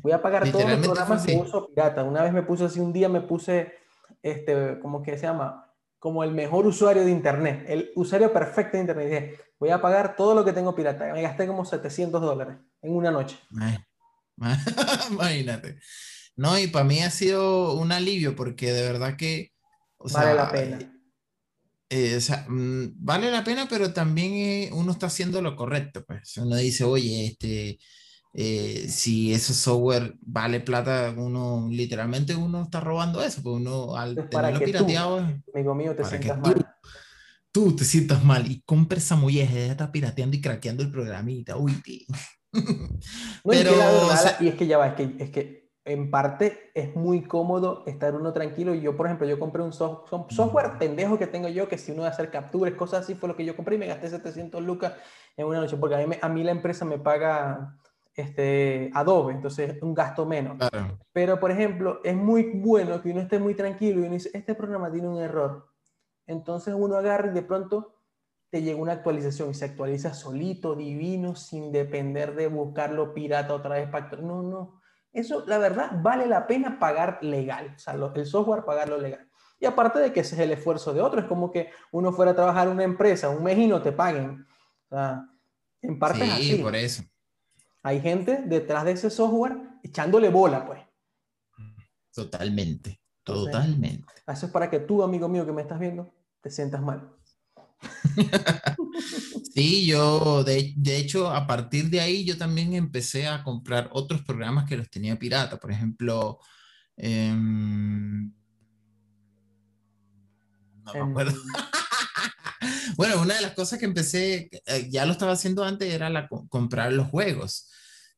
Voy a pagar todos los programas que uso pirata. Una vez me puse así, un día me puse, este, ¿cómo que se llama? Como el mejor usuario de Internet, el usuario perfecto de Internet. dije, voy a pagar todo lo que tengo pirata. Me gasté como 700 dólares en una noche. Imagínate. No, y para mí ha sido un alivio porque de verdad que... vale la pena. Eh, o sea, mm, vale la pena, pero también eh, uno está haciendo lo correcto. Pues. Uno dice, oye, este, eh, si ese software vale plata, uno literalmente uno está robando eso, porque uno al tenerlo pirateado. amigo mío, te sientas mal. Tú, te sientas mal y compres esa molleja, está pirateando y craqueando el programita. Uy, Pero, y es que ya va, es que, es que en parte es muy cómodo estar uno tranquilo. Y yo, por ejemplo, yo compré un software pendejo que tengo yo, que si uno va a hacer capturas, cosas así, fue lo que yo compré y me gasté 700 lucas en una noche, porque a mí, a mí la empresa me paga este, Adobe, entonces es un gasto menos. Pero, por ejemplo, es muy bueno que uno esté muy tranquilo y uno dice, este programa tiene un error. Entonces uno agarra y de pronto te llega una actualización y se actualiza solito, divino, sin depender de buscarlo pirata otra vez. No, no eso, la verdad, vale la pena pagar legal, o sea, el software pagarlo legal. Y aparte de que ese es el esfuerzo de otro, es como que uno fuera a trabajar en una empresa un mes y no te paguen. O sea, en parte sí, es así. por eso. Hay gente detrás de ese software echándole bola, pues. Totalmente, totalmente. eso es para que tú, amigo mío que me estás viendo, te sientas mal. Sí, yo de, hecho a partir de ahí yo también empecé a comprar otros programas que los tenía pirata, por ejemplo, em, no me acuerdo. Em. bueno, una de las cosas que empecé, eh, ya lo estaba haciendo antes, era la, comprar los juegos.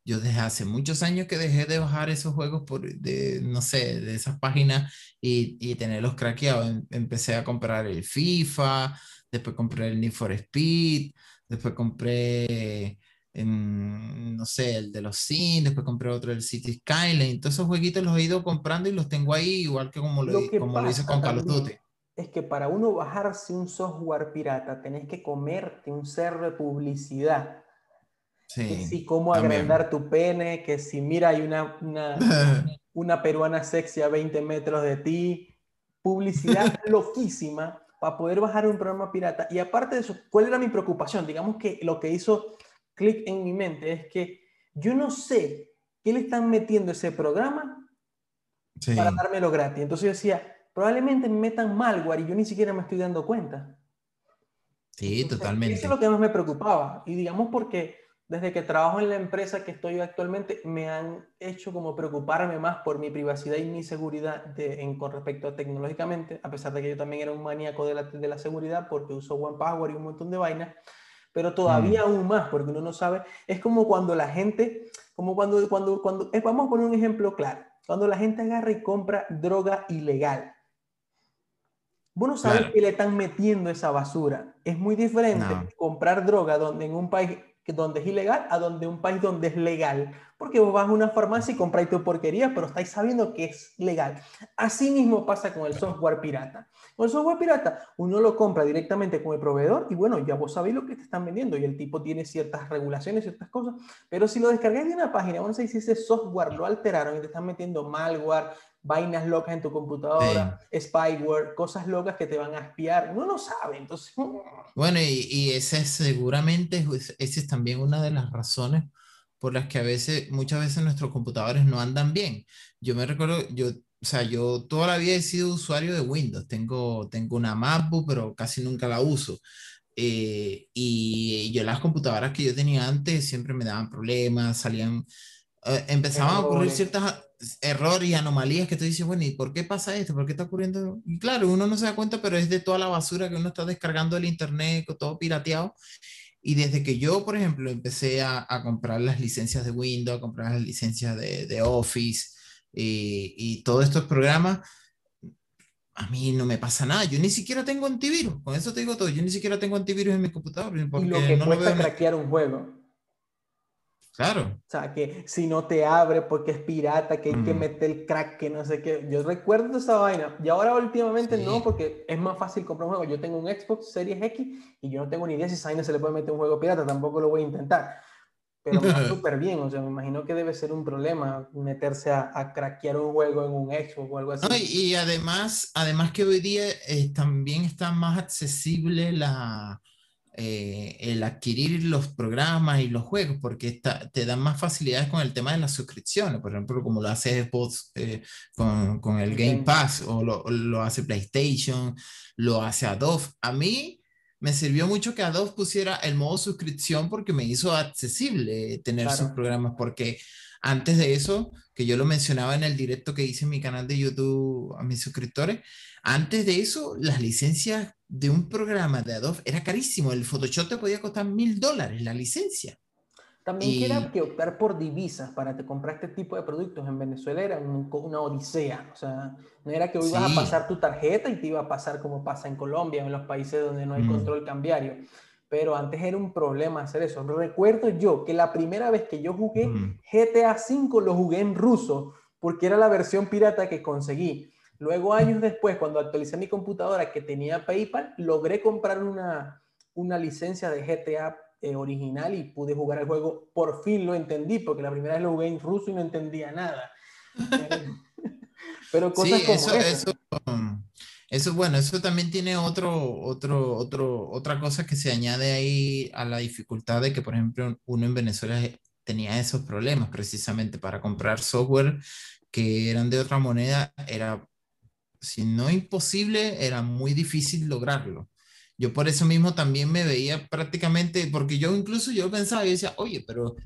Yo desde hace muchos años que dejé de bajar esos juegos por, de, no sé, de esas páginas y, y tenerlos craqueados. Em, empecé a comprar el FIFA, después compré el Need for Speed, después compré, no sé, el de los Sims, después compré otro del City Skyline, todos esos jueguitos los he ido comprando y los tengo ahí, igual que como lo, como lo hice con Call of Duty. Es que para uno bajarse un software pirata tenés que comerte un cerro de publicidad. Sí, que si cómo agrandar tu pene, que si mira hay una, una, una peruana sexy a 20 metros de ti, publicidad loquísima para poder bajar un programa pirata. Y aparte de eso, ¿cuál era mi preocupación? Digamos que lo que hizo clic en mi mente es que yo no sé qué le están metiendo ese programa para dármelo gratis. Entonces yo decía, probablemente me metan malware y yo ni siquiera me estoy dando cuenta. Sí, totalmente. Eso es lo que más me preocupaba. Y digamos porque desde que trabajo en la empresa que estoy actualmente, me han hecho como preocuparme más por mi privacidad y mi seguridad de, en, con respecto a tecnológicamente, a pesar de que yo también era un maníaco de la, de la seguridad porque uso OnePower y un montón de vainas, pero todavía mm. aún más porque uno no sabe, es como cuando la gente, como cuando, cuando, cuando, eh, vamos a poner un ejemplo claro, cuando la gente agarra y compra droga ilegal. Vos no sabes que le están metiendo esa basura. Es muy diferente comprar droga donde en un país donde es ilegal a donde un país donde es legal. Porque vos vas a una farmacia y compráis tu porquería, pero estáis sabiendo que es legal. Así mismo pasa con el software pirata. Con el software pirata, uno lo compra directamente con el proveedor y bueno, ya vos sabéis lo que te están vendiendo y el tipo tiene ciertas regulaciones, ciertas cosas. Pero si lo descargáis de una página, vamos a decir ese software lo alteraron y te están metiendo malware, vainas locas en tu computadora, spyware, cosas locas que te van a espiar. Uno no sabe, entonces... Bueno, y, y esa es seguramente, esa es también una de las razones por las que a veces, muchas veces nuestros computadores no andan bien. Yo me recuerdo, yo, o sea, yo toda la vida he sido usuario de Windows. Tengo, tengo una MacBook, pero casi nunca la uso. Eh, y yo las computadoras que yo tenía antes siempre me daban problemas, salían, eh, empezaban a ocurrir ciertas errores y anomalías que tú dices, bueno, ¿y por qué pasa esto? ¿Por qué está ocurriendo? Y claro, uno no se da cuenta, pero es de toda la basura que uno está descargando del internet, todo pirateado. Y desde que yo, por ejemplo, empecé a, a comprar las licencias de Windows, a comprar las licencias de, de Office y, y todos estos programas, a mí no me pasa nada. Yo ni siquiera tengo antivirus. Con eso te digo todo. Yo ni siquiera tengo antivirus en mi computador. Porque y lo que no cuesta craquear un juego. Claro. O sea, que si no te abre porque es pirata, que hay que meter el crack, que no sé qué. Yo recuerdo esa vaina. Y ahora últimamente no, porque es más fácil comprar un juego. Yo tengo un Xbox Series X y yo no tengo ni idea si esa vaina se le puede meter un juego pirata. Tampoco lo voy a intentar. Pero va súper bien. O sea, me imagino que debe ser un problema meterse a, a craquear un juego en un Xbox o algo así. y, además, además que hoy día eh, también está más accesible la eh, el adquirir los programas y los juegos, porque te dan más facilidades con el tema de las suscripciones, por ejemplo, como lo hace Xbox eh, con, con, el Game Pass, o lo, lo, hace PlayStation, lo hace Adobe. A mí me sirvió mucho que Adobe pusiera el modo suscripción porque me hizo accesible tener sus programas, porque antes de eso, que yo lo mencionaba en el directo que hice en mi canal de YouTube a mis suscriptores, antes de eso, las licencias de un programa de Adobe era carísimo. El Photoshop te podía costar mil dólares la licencia. También que era que optar por divisas para te comprar este tipo de productos en Venezuela era una odisea. O sea, no era que hoy ibas a pasar tu tarjeta y te iba a pasar como pasa en Colombia, en los países donde no hay mm. control cambiario. Pero antes era un problema hacer eso. Recuerdo yo que la primera vez que yo jugué mm. GTA V lo jugué en ruso, porque era la versión pirata que conseguí. Luego, años después, cuando actualicé mi computadora que tenía PayPal, logré comprar una, una licencia de GTA eh, original y pude jugar el juego. Por fin lo entendí, porque la primera vez lo jugué en ruso y no entendía nada. Pero cosas como eso, eso, eso, bueno, eso también tiene otro, otro, otro, otra cosa que se añade ahí a la dificultad de que, por ejemplo, uno en Venezuela tenía esos problemas precisamente para comprar software que eran de otra moneda, era, si no imposible, era muy difícil lograrlo. Yo por eso mismo también me veía prácticamente, porque yo incluso yo pensaba, y decía, oye, pero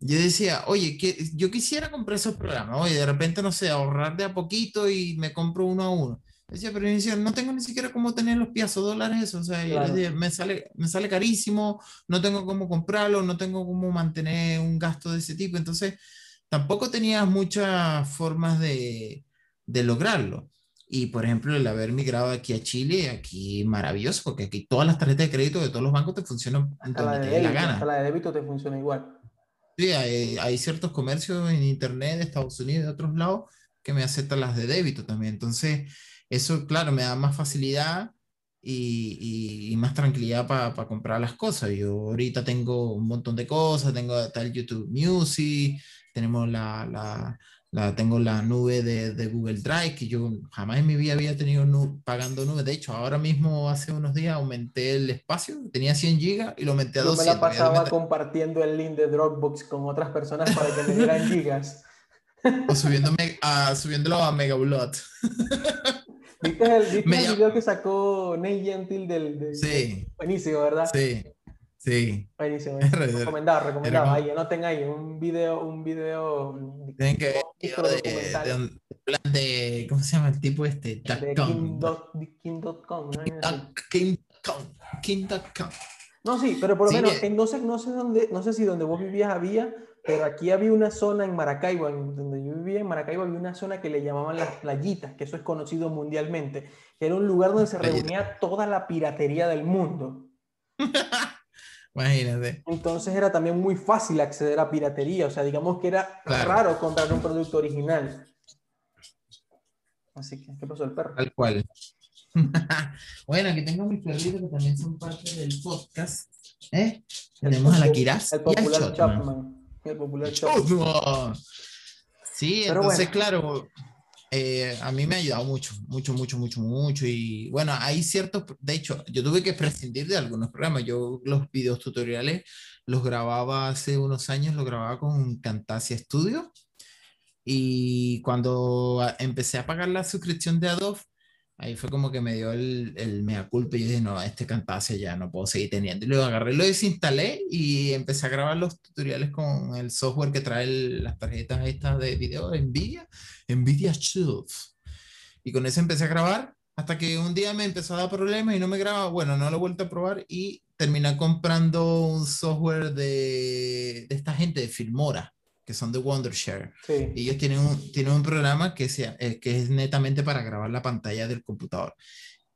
yo decía, oye, que yo quisiera comprar esos programas, oye, de repente, no sé, ahorrar de a poquito y me compro uno a uno. Decía, pero decía, no tengo ni siquiera cómo tener los piezos dólares, o sea, me, sale, me sale carísimo, no tengo cómo comprarlo, no tengo cómo mantener un gasto de ese tipo, entonces tampoco tenía muchas formas de, de lograrlo. Y por ejemplo, el haber migrado aquí a Chile, aquí maravilloso, porque aquí todas las tarjetas de crédito de todos los bancos te funcionan hasta la de débito, Hasta la de débito te funciona igual. Sí, hay, hay, ciertos comercios en Internet de Estados Unidos y de otros lados que me aceptan las de débito también. Entonces, eso, claro, me da más facilidad y, y, más tranquilidad para comprar las cosas. Yo ahorita tengo un montón de cosas, tengo tal YouTube Music, tenemos la, la la, tengo la nube de, de, Google Drive, que yo jamás en mi vida había tenido pagando nube. De hecho, ahora mismo, hace unos días, aumenté el espacio, tenía 100 gigas y lo aumenté a 200. Yo me la pasaba compartiendo el link de Dropbox con otras personas para que me dieran gigas. O subiendo a, subiéndolo a Megablot. ¿Viste el, ¿viste el video que sacó Nate Gentil del, Sí. Buenísimo, ¿verdad? Sí. Sí. Buenísimo. recomendado, recomendado. Ahí, anoten ahí un video, un video. Tienen que ver de, de, plan de, ¿cómo se llama el tipo este? De King.com. King.com. No, sí, pero por lo menos, no, sé, no, sé dónde, no sé si donde vos vivías había, pero aquí había una zona en Maracaibo, en donde yo vivía en Maracaibo, había una zona que le llamaban las playitas, que eso es conocido mundialmente, que era un lugar donde se reunía toda la piratería del mundo. Imagínate. Entonces era también muy fácil acceder a piratería, o sea, digamos que era raro comprar un producto original. Así que, ¿qué pasó el perro? Tal cual. bueno, aquí tengo mis perritos que también son parte del podcast. ¿eh? Tenemos a la Kiraz. El popular Chapman. El popular Chapman. Sí, entonces, claro, eh, a mí me ha ayudado mucho, mucho, mucho, mucho, mucho. Y bueno, hay ciertos, de hecho, yo tuve que prescindir de algunos programas. Yo los videos tutoriales los grababa hace unos años, los grababa con Camtasia Studio. Y cuando empecé a pagar la suscripción de Adobe, ahí fue como que me dio el, el mea culpa y yo dije, no, este cantase ya no puedo seguir teniendo. Y luego agarré, lo desinstalé y empecé a grabar los tutoriales con el software que trae las tarjetas estas de video, Nvidia, Nvidia Shield. Y con eso empecé a grabar hasta que un día me empezó a dar problemas y no me grababa. Bueno, no lo he vuelto a probar y terminé comprando un software de, de esta gente de Filmora que son de Wondershare. Y ellos tienen un, tienen un programa que, sea, eh, que es netamente para grabar la pantalla del computador.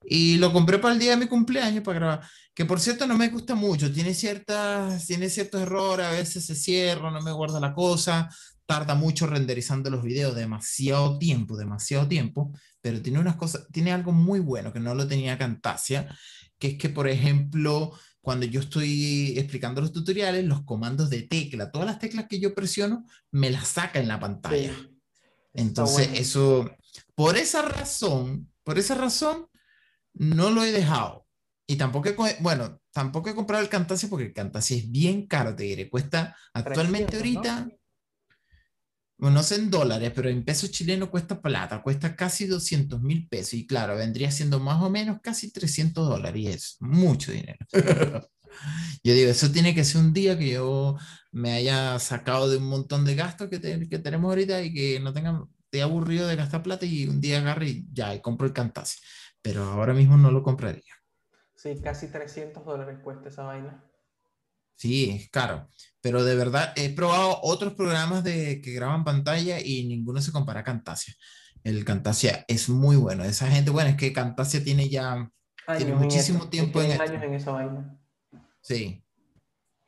Y lo compré para el día de mi cumpleaños para grabar, que por cierto no me gusta mucho, tiene, ciertas, tiene ciertos errores, a veces se cierra, no me guarda la cosa, tarda mucho renderizando los videos, demasiado tiempo, demasiado tiempo, pero tiene unas cosas, tiene algo muy bueno que no lo tenía Camtasia, que es que por ejemplo cuando yo estoy explicando los tutoriales, los comandos de tecla, todas las teclas que yo presiono, me las saca en la pantalla. Entonces, eso, por esa razón, por esa razón, no lo he dejado. Y tampoco he, bueno, tampoco he comprado el Camtasia porque el Camtasia es bien caro, te diré. Cuesta actualmente ahorita, bueno, no sé en dólares, pero en pesos chilenos cuesta plata, cuesta casi 200 mil pesos. Y claro, vendría siendo más o menos casi 300 dólares y es mucho dinero. yo digo, eso tiene que ser un día que yo me haya sacado de un montón de gastos que, que tenemos ahorita y que no tenga, esté aburrido de gastar plata y un día agarre y ya, y compro el Camtasia. Pero ahora mismo no lo compraría. Sí, casi 300 dólares cuesta esa vaina. Sí, es caro. Pero de verdad, he probado otros programas de, que graban pantalla y ninguno se compara a Camtasia. El Camtasia es muy bueno. Esa gente, bueno, es que Camtasia tiene ya tiene muchísimo tiempo en, años en esa vaina. Sí.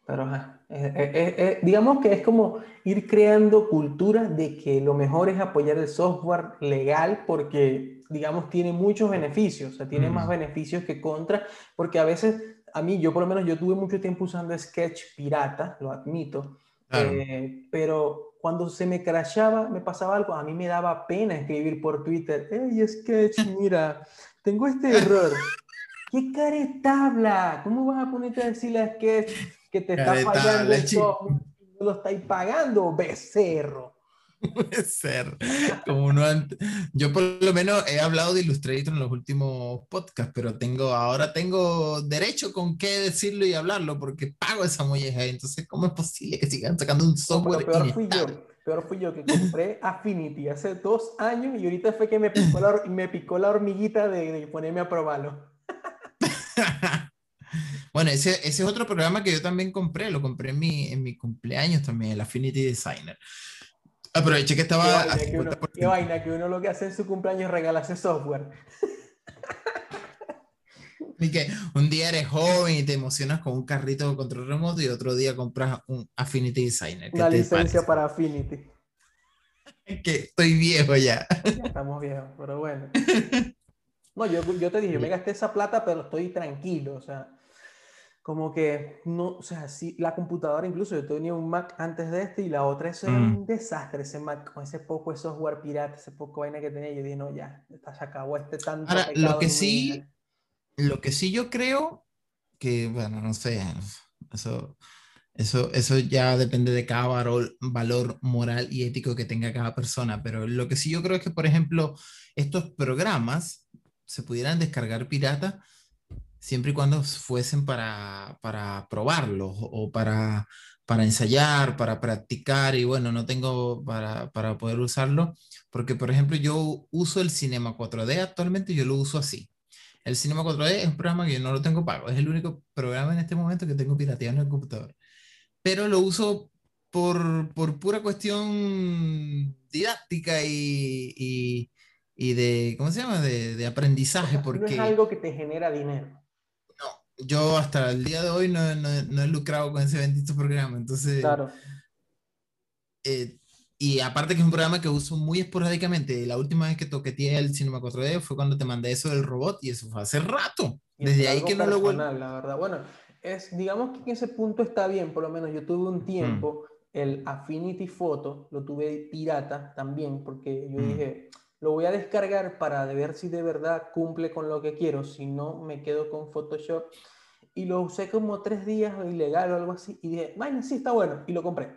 Pero digamos que es como ir creando cultura de que lo mejor es apoyar el software legal porque, digamos, tiene muchos beneficios, o sea, tiene más beneficios que contra, porque a veces, a mí, yo por lo menos, yo tuve mucho tiempo usando Sketch pirata, lo admito, eh, pero cuando se me crashaba, me pasaba algo, a mí me daba pena escribir por Twitter, hey Sketch, mira, tengo este error. ¿Qué caretabla? ¿Cómo vas a ponerte a decirle a Sketch que te está fallando el software? No lo estáis pagando, becerro. Becerro. Como uno Yo por lo menos he hablado de Illustrator en los últimos podcasts, pero tengo, ahora tengo derecho con qué decirlo y hablarlo porque pago esa molleja. Entonces, ¿cómo es posible que sigan sacando un software? peor fui yo. Peor fui yo que compré Affinity hace dos años y ahorita fue que me picó la, me picó la hormiguita de, de ponerme a probarlo. bueno, ese, ese, es otro programa que yo también compré, lo compré en mi, en mi cumpleaños también, el Affinity Designer. Aproveché que estaba... Qué vaina, que uno, lo que hace en su cumpleaños es regalarse software. Y que un día eres joven y te emocionas con un carrito de control remoto y otro día compras un Affinity Designer. Una licencia para Affinity. Que estoy viejo ya. Ya estamos viejos, pero bueno. No, yo, yo te dije, yo me gasté esa plata, pero estoy tranquilo, o sea, como que no, o sea, sí, la computadora incluso, yo tenía un Mac antes de este y la otra, eso era mm. un desastre, ese Mac, con ese poco de software pirata, ese poco vaina que tenía, yo dije, no, ya, se acabó este tanto. Ahora, lo que sí, lo que sí yo creo, que, bueno, no sé, eso... Eso, eso ya depende de cada valor, valor moral y ético que tenga cada persona, pero lo que sí yo creo es que, por ejemplo, estos programas se pudieran descargar pirata siempre y cuando fuesen para, para probarlos o para, para ensayar, para practicar y bueno, no tengo para, para poder usarlo porque por ejemplo yo uso el Cinema 4D actualmente, yo lo uso así. El Cinema 4D es un programa que yo no lo tengo pago, es el único programa en este momento que tengo pirateado en el computador. Pero lo uso por, por pura cuestión didáctica y, y de, ¿cómo se llama? De, de aprendizaje. porque no es algo que te genera dinero. Yo hasta el día de hoy no, no, no he lucrado con ese bendito programa, entonces... Claro. Eh, y aparte que es un programa que uso muy esporádicamente. La última vez que toqueteé el Cinema 4D fue cuando te mandé eso del robot y eso fue hace rato. Desde ahí que no lo vuelvo. La verdad, bueno, es, digamos que en ese punto está bien, por lo menos yo tuve un tiempo, mm. el Affinity Photo, lo tuve pirata también, porque yo mm. dije, lo voy a descargar para ver si de verdad cumple con lo que quiero, si no me quedo con Photoshop. Y lo usé como tres días ilegal o algo así y dije, bueno, sí, está bueno, y lo compré.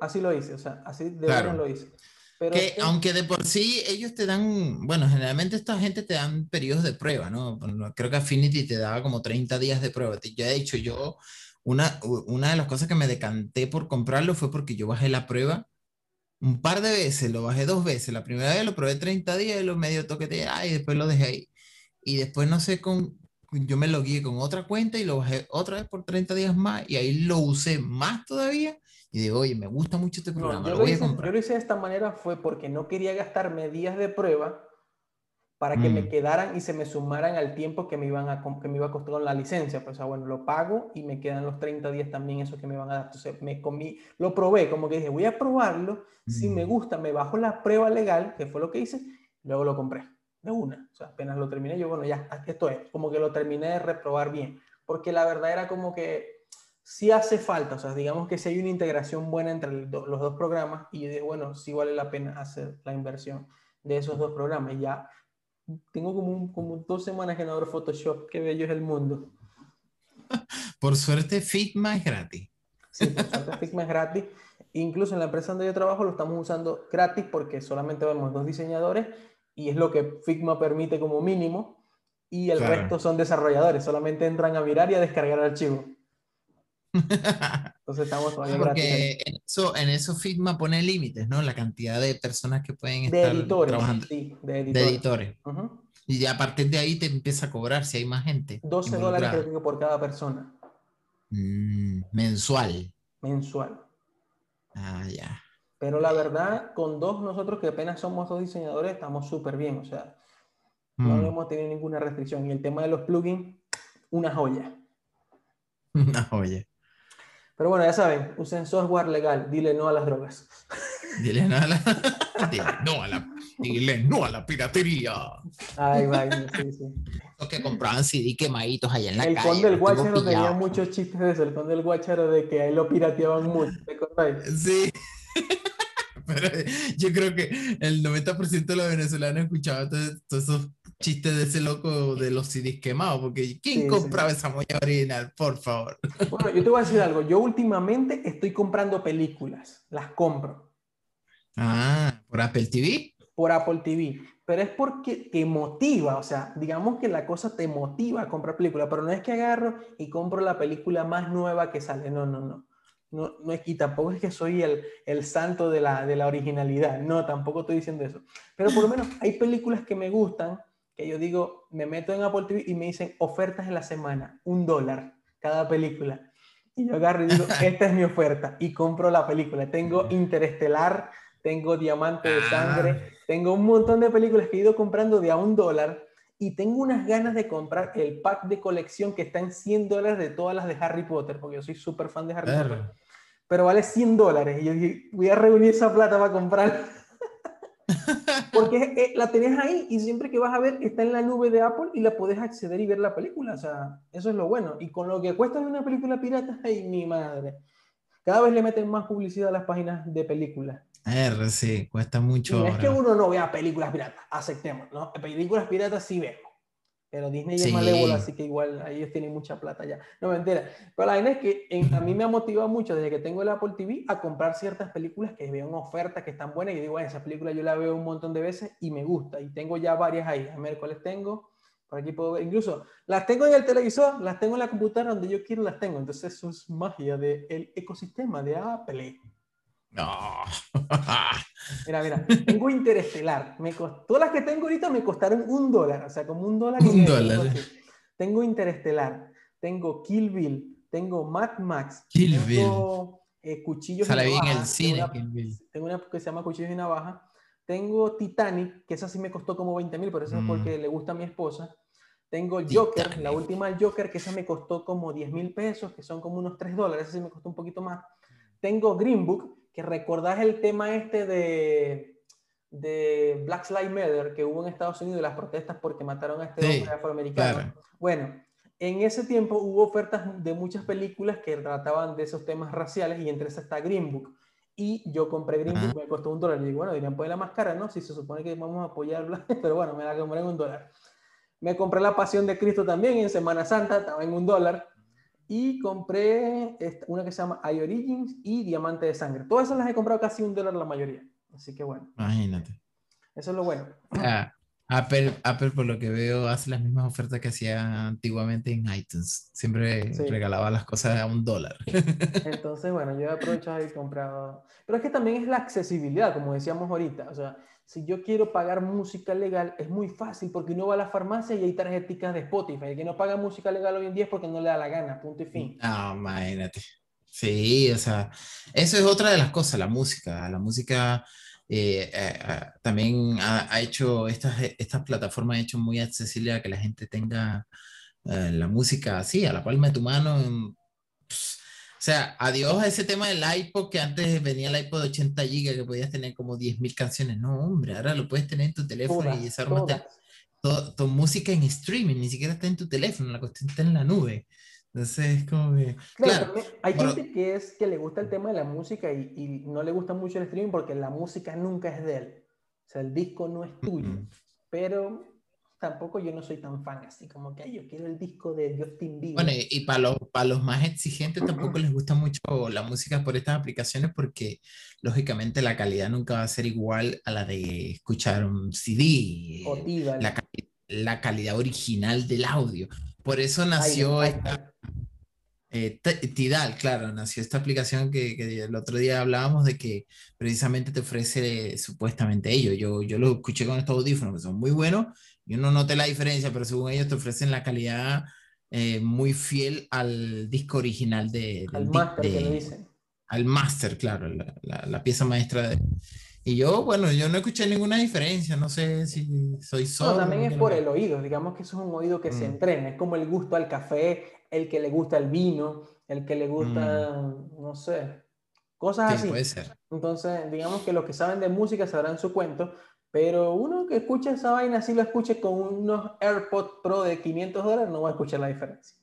Así lo, hice, o sea, así de verdad lo hice. Pero que, aunque de por sí ellos te dan, bueno, generalmente esta gente te dan periodos de prueba, ¿no? Creo que Affinity te daba como 30 días de prueba. Yo he dicho, yo, una, una de las cosas que me decanté por comprarlo fue porque yo bajé la prueba un par de veces, lo bajé dos veces. La primera vez lo probé 30 días y lo medio toqueteé y después lo dejé ahí. Y después no sé, con, yo me logué con otra cuenta y lo bajé otra vez por 30 días más y ahí lo usé más todavía. Y digo, oye, me gusta mucho este programa, lo, voy a comprar. Yo lo hice de esta manera fue porque no quería gastarme días de prueba para que me mm. quedaran y se me sumaran al tiempo que me, iban a, que me iba a costar la licencia. Pues, bueno, lo pago y me quedan los 30 días también esos que me van a dar. Entonces, me comí, lo probé, como que dije, voy a probarlo, si me mm. gusta, me bajo la prueba legal, que fue lo que hice, luego lo compré, de una. O sea, apenas lo terminé, yo, bueno, ya, esto es, como que lo terminé de reprobar bien, porque la verdad era como que sí hace falta, o sea, digamos que si hay una integración buena entre los dos programas, y yo dije, bueno, sí vale la pena hacer la inversión de esos dos programas, ya tengo como, como dos semanas que no abro Photoshop. Qué bello es el mundo. Por suerte, Figma es gratis. Sí, por suerte, Figma es gratis. Incluso en la empresa donde yo trabajo lo estamos usando gratis porque solamente vemos dos diseñadores y es lo que Figma permite como mínimo. Y el resto son desarrolladores, solamente entran a mirar y a descargar archivos. Entonces estamos todavía Porque en eso, en eso Figma pone límites, ¿no? La cantidad de personas que pueden estar trabajando. Sí, de editores. Y a partir de ahí te empieza a cobrar si hay más gente. 12 dólares creo que por cada persona. Mm, mensual. Mensual. Ah, ya. Pero la verdad, con dos, nosotros que apenas somos dos diseñadores, estamos súper bien. O sea, no Mm, hemos tenido ninguna restricción. Y el tema de los plugins, una joya. Una joya. Pero bueno, ya saben, usen software legal, dile no a las drogas. Dile no a la, dile no a la, dile no a la piratería. Ay, vaya, sí, sí. Los que compraban CD quemaditos allá en la El calle. conde del Guacharo tenía muchos chistes de eso. El conde del Guacharo de que ahí lo pirateaban mucho. ¿Te acordáis? Sí. Pero yo creo que el 90% de los venezolanos escuchaban todos, todos esos chistes de ese loco de los CDs quemados, porque ¿quién Sí, sí. compraba esa molla original? Por favor. Bueno, yo te voy a decir algo. Yo últimamente estoy comprando películas. Las compro Ah, por Apple TV. por Apple TV. Pero es porque te motiva. O sea, digamos que la cosa te motiva a comprar películas. Pero no es que agarro y compro la película más nueva que sale. No, no, no. No, no es que tampoco es que soy el, el santo de la, de la originalidad. No, tampoco estoy diciendo eso. Pero por lo menos hay películas que me gustan, que yo digo, me meto en Apple TV y me dicen ofertas en la semana, un dólar cada película. Y yo agarro y digo, esta es mi oferta y compro la película. Tengo Interestelar, tengo Diamante de Ah. Sangre, tengo un montón de películas que he ido comprando de a un dólar y tengo unas ganas de comprar el pack de colección que está en 100 dólares de todas las de Harry Potter, porque yo soy súper fan de Harry Potter. Pero vale 100 dólares. Y yo dije, voy a reunir esa plata para comprar. Porque eh, la tenés ahí y siempre que vas a ver está en la nube de Apple y la podés acceder y ver la película. O sea, eso es lo bueno. Y con lo que cuesta una película pirata, ay, mi madre. Cada vez le meten más publicidad a las páginas de películas. R, sí, cuesta Y mucho no es que uno no vea películas piratas, aceptemos, ¿no? Películas piratas sí vemos. Pero Disney es Sí. malévola, así que igual ahí ellos tienen mucha plata ya. No, mentira. Pero la verdad es que en- a mí me ha motivado mucho desde que tengo el Apple TV a comprar ciertas películas que veo en oferta, que están buenas. Y digo, bueno, esa película yo la veo un montón de veces y me gusta. Y tengo ya varias ahí. A ver cuáles tengo. Por aquí puedo ver. Incluso las tengo en el televisor, las tengo en la computadora, donde yo quiero las tengo. Entonces eso es magia del ecosistema de Apple. No. Mira, mira, tengo Interestelar. Me costó, todas las que tengo ahorita me costaron un dólar, o sea, como un dólar. Un dólar. Tengo Interestelar, tengo Kill Bill, tengo Mad Max, Kill tengo eh, Cuchillos Sale y bien en el Navajas, cine. Tengo una, Kill Bill. tengo una que se llama Cuchillos y Navaja. Tengo Titanic, que esa sí me costó como 20 mil, pero eso es Mm. porque le gusta a mi esposa. Tengo Joker, la Titanic. última el Joker, que esa me costó como 10 mil pesos, que son como unos 3 dólares, esa sí me costó un poquito más. Tengo Green Book, que recordás el tema este de, de Black Lives Matter que hubo en Estados Unidos, las protestas porque mataron a este Sí, hombre afroamericano. claro. Bueno, en ese tiempo hubo ofertas de muchas películas que trataban de esos temas raciales y entre esas está Green Book. Y yo compré Green. Book, me costó un dólar. Y digo, bueno, dirían, pues la más cara, ¿no? Si se supone que vamos a apoyar, bla- pero bueno, me la compré en un dólar. Me compré La Pasión de Cristo también en Semana Santa, estaba en un dólar. Y compré una que se llama I Origins y Diamante de Sangre. Todas esas las he comprado casi un dólar la mayoría. Así que bueno, Imagínate. eso es lo bueno. Ah, Apple, Apple, por lo que veo, hace las mismas ofertas que hacía antiguamente en iTunes. Siempre Sí. regalaba las cosas a un dólar. Entonces, bueno, yo he aprovechado y comprado. Pero es que también es la accesibilidad, como decíamos ahorita. O sea, si yo quiero pagar música legal, es muy fácil porque uno va a la farmacia y hay tarjeticas de Spotify. El que no paga música legal hoy en día es porque no le da la gana, punto y fin. No, imagínate. Sí, o sea, eso es otra de las cosas, la música. La música eh, eh, ah, también ha, ha hecho, estas, estas plataformas han hecho muy accesible a que la gente tenga eh, la música así, a la palma de tu mano. Sea, adiós a ese tema del iPod, que antes venía el iPod de 80 GB, que podías tener como 10.000 canciones. No, hombre, ahora lo puedes tener en tu teléfono Todas, y esa arma te- todas. to- tu música en streaming, ni siquiera está en tu teléfono, la cuestión está en la nube. Entonces es como que, Claro, claro, hay bueno. gente que, es, que le gusta el tema de la música y, y no le gusta mucho el streaming porque la música nunca es de él. O sea, el disco no es tuyo. Mm. Pero tampoco yo no soy tan fan así como que "Ay, yo quiero el disco de Justin Bieber. Bueno, y, y para los, para los más exigentes tampoco les gusta mucho la música por estas aplicaciones porque lógicamente la calidad nunca va a ser igual a la de escuchar un CD, o eh, Tidal. la, la calidad original del audio. Por eso Ay, nació encanta. esta, eh, Tidal, claro, nació esta aplicación que, que el otro día hablábamos de que precisamente te ofrece supuestamente ello. Yo, yo lo escuché con estos audífonos que son muy buenos y uno nota la diferencia, pero según ellos te ofrecen la calidad eh, muy fiel al disco original de... Al máster que le dicen. Al máster, claro, la, la, pieza maestra de... Y yo, bueno, yo no escuché ninguna diferencia, no sé si soy solo. No, también es por el oído, digamos que eso es un oído que se mm. entrena, es como el gusto al café, el que le gusta el vino, el que le gusta, mm. no sé, cosas sí, así. Puede ser. Entonces, digamos que los que saben de música sabrán su cuento, pero uno que escucha esa vaina, si lo escuche con unos AirPods Pro de 500 dólares, no va a escuchar la diferencia.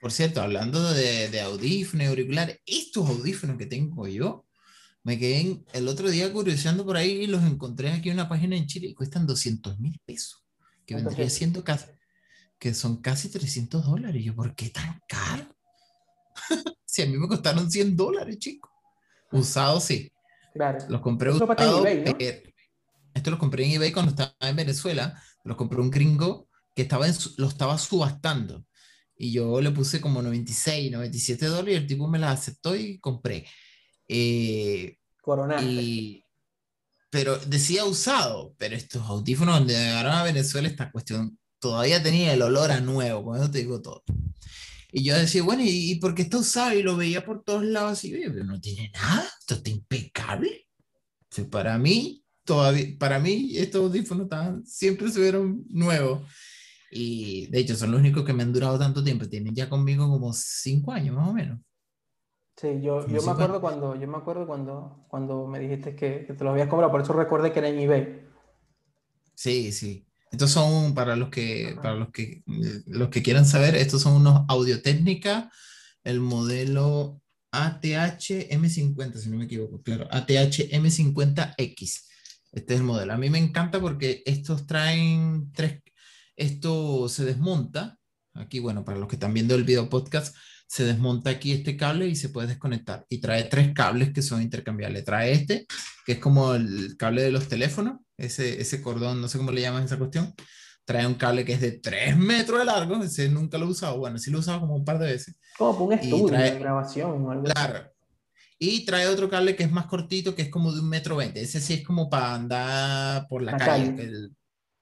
Por cierto, hablando de, de audífonos, auriculares, estos audífonos que tengo yo, me quedé el otro día curioseando por ahí y los encontré aquí en una página en Chile y cuestan 200 mil pesos, que vendría siendo casi, que son casi 300 dólares. yo, ¿por qué tan caro? si a mí me costaron 100 dólares, chico. Usados, sí. Claro. Los compré usados. Esto lo compré en eBay cuando estaba en Venezuela. Los compré un gringo que estaba lo estaba subastando. Y yo le puse como 96, 97 dólares y el tipo me las aceptó y compré. Eh, Coronaste. pero decía usado, pero estos audífonos donde llegaron a Venezuela, esta cuestión todavía tenía el olor a nuevo, cuando te digo todo. Y yo decía, bueno, ¿y, por qué está usado? Y lo veía por todos lados y pero no tiene nada, esto está impecable. para mí, todavía, para mí, estos audífonos estaban, siempre se vieron nuevos. Y de hecho, son los únicos que me han durado tanto tiempo. Tienen ya conmigo como cinco años más o menos. Sí, yo, yo me acuerdo cuando, yo me acuerdo cuando, cuando me dijiste que, que te los habías comprado, por eso recuerdo que era en eBay. Sí, sí. Estos son, para los que, para los que, los que quieran saber, estos son unos Audio Técnica, el modelo ATH M50, si no me equivoco, claro, ATH M50X. Este es el modelo. A mí me encanta porque estos traen tres, esto se desmonta. Aquí, bueno, para los que están viendo el video podcast, se desmonta aquí este cable y se puede desconectar. Y trae tres cables que son intercambiables. Trae este, que es como el cable de los teléfonos, ese, ese cordón, no sé cómo le llaman esa cuestión. Trae un cable que es de 3 metros de largo, ese nunca lo he usado, bueno, sí lo he usado como un par de veces. Como un estudio de grabación. claro. Y trae otro cable que es más cortito, que es como de un metro veinte. Ese sí es como para andar por la, calle.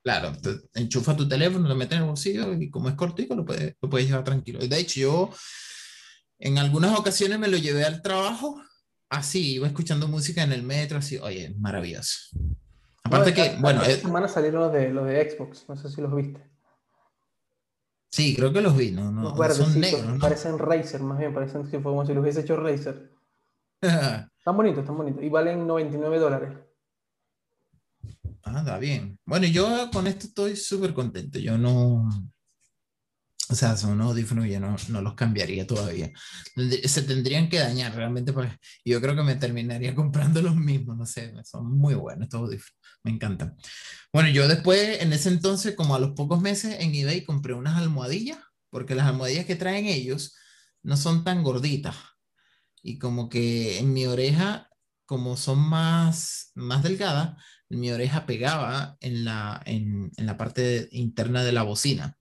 claro, enchufa tu teléfono, lo metes en el bolsillo y como es cortito lo puedes, lo puedes llevar tranquilo. De hecho, yo en algunas ocasiones me lo llevé al trabajo, así, iba escuchando música en el metro, así, oye, maravilloso. Aparte que, bueno... Esta semana salieron los de, los de Xbox, no sé si los viste. Sí, creo que los vi, ¿no? no son negros, Parecen Razer, más bien, parecen que como si los hubiese hecho Razer. están bonitos, están bonitos. Y valen 99 dólares. Ah, está bien. Bueno, yo con esto estoy súper contento. Yo no, o sea, son unos audífonos y yo no, no, los cambiaría todavía. Se tendrían que dañar realmente, pues yo creo que me terminaría comprando los mismos, no sé, son muy buenos estos audífonos, me encantan. Bueno, yo después, en ese entonces, como a los pocos meses, en eBay compré unas almohadillas, porque las almohadillas que traen ellos no son tan gorditas. Y como que en mi oreja, como son más, más delgadas, mi oreja pegaba en la, en la parte interna de la bocina.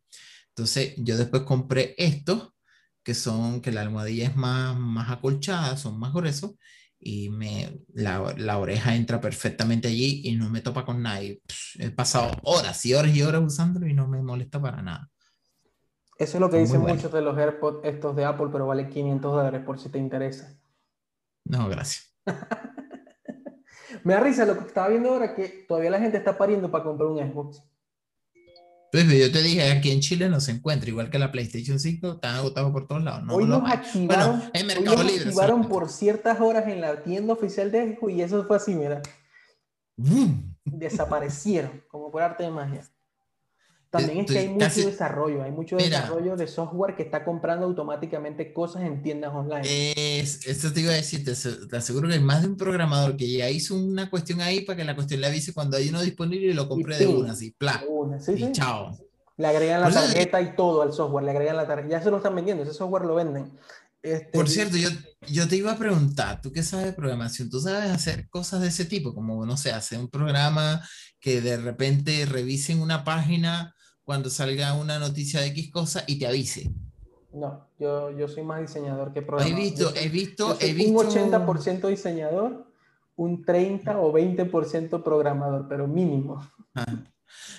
Entonces, yo después compré estos, que son, que la almohadilla es más, más acolchada, son más gruesos, y me, la, la, oreja entra perfectamente allí y no me topa con nadie. he pasado horas y horas y horas usándolo y no me molesta para nada. Eso es lo que dicen muchos de los AirPods estos de Apple, pero vale 500 dólares por si te interesa. No, gracias. me da risa lo que estaba viendo ahora, que todavía la gente está pariendo para comprar un Xbox. Pues yo te dije, aquí en Chile no se encuentra, igual que la PlayStation 5, están agotados por todos lados. hoy nos activaron, en Mercado hoy nos activaron por ciertas horas en la tienda oficial de Xbox y eso fue así, mira. Desaparecieron, como por arte de magia. También es que hay mucho desarrollo, hay mucho desarrollo de software que está comprando automáticamente cosas en tiendas online. Es, esto te iba a decir, te, aseguro que hay más de un programador que ya hizo una cuestión ahí para que la cuestión le avise cuando hay uno disponible y lo compre de una, así, pla. y chao. Le agregan la tarjeta y todo al software, le agregan la tarjeta. Ya se lo están vendiendo, ese software lo venden. Este, Por cierto, yo, yo te iba a preguntar, ¿tú qué sabes de programación? ¿Tú sabes hacer cosas de ese tipo? Como, no sé, hacer un programa que de repente revisen una página cuando salga una noticia de X cosa y te avise. No, yo, yo soy más diseñador que programador. He visto, he visto, he visto... Un 80% diseñador, un 30 o 20% programador, pero mínimo. Ah,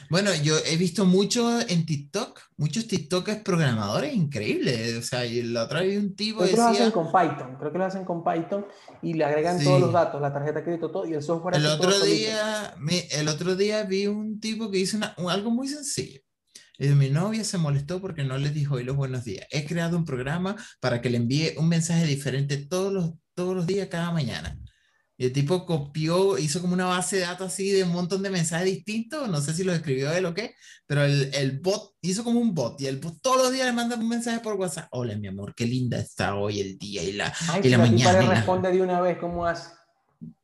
Bueno, yo he visto mucho en TikTok, muchos TikTokers programadores increíbles. O sea, la otra vez un tipo creo decía... que lo hacen con Python, creo que lo hacen con Python y le agregan todos los datos, la tarjeta de crédito, todo, y el software... El otro, día, el otro día vi un tipo que hizo algo muy sencillo. Y mi novia se molestó porque no le dijo hoy los buenos días. He creado un programa para que le envíe un mensaje diferente todos los, todos los días, cada mañana. Y el tipo copió, hizo como una base de datos así de un montón de mensajes distintos, no sé si lo escribió él o qué, pero el, el bot hizo como un bot y el bot todos los días le manda un mensaje por WhatsApp. Hola, mi amor, qué linda está hoy el día y la, y la, mañana. le responde de una vez, ¿cómo hace?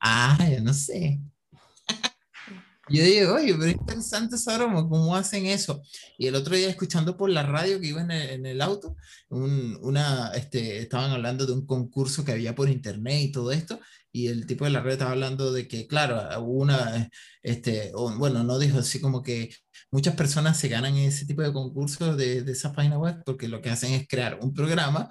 Ah, yo no sé. Yo digo, oye, pero es interesante esa broma, ¿cómo hacen eso? Y el otro día escuchando por la radio que iba en el, en el auto, un, una, este, estaban hablando de un concurso que había por internet y todo esto, y el tipo de la red estaba hablando de que, claro, una, este, bueno, no dijo así como que muchas personas se ganan ese tipo de concursos de, de esa página web porque lo que hacen es crear un programa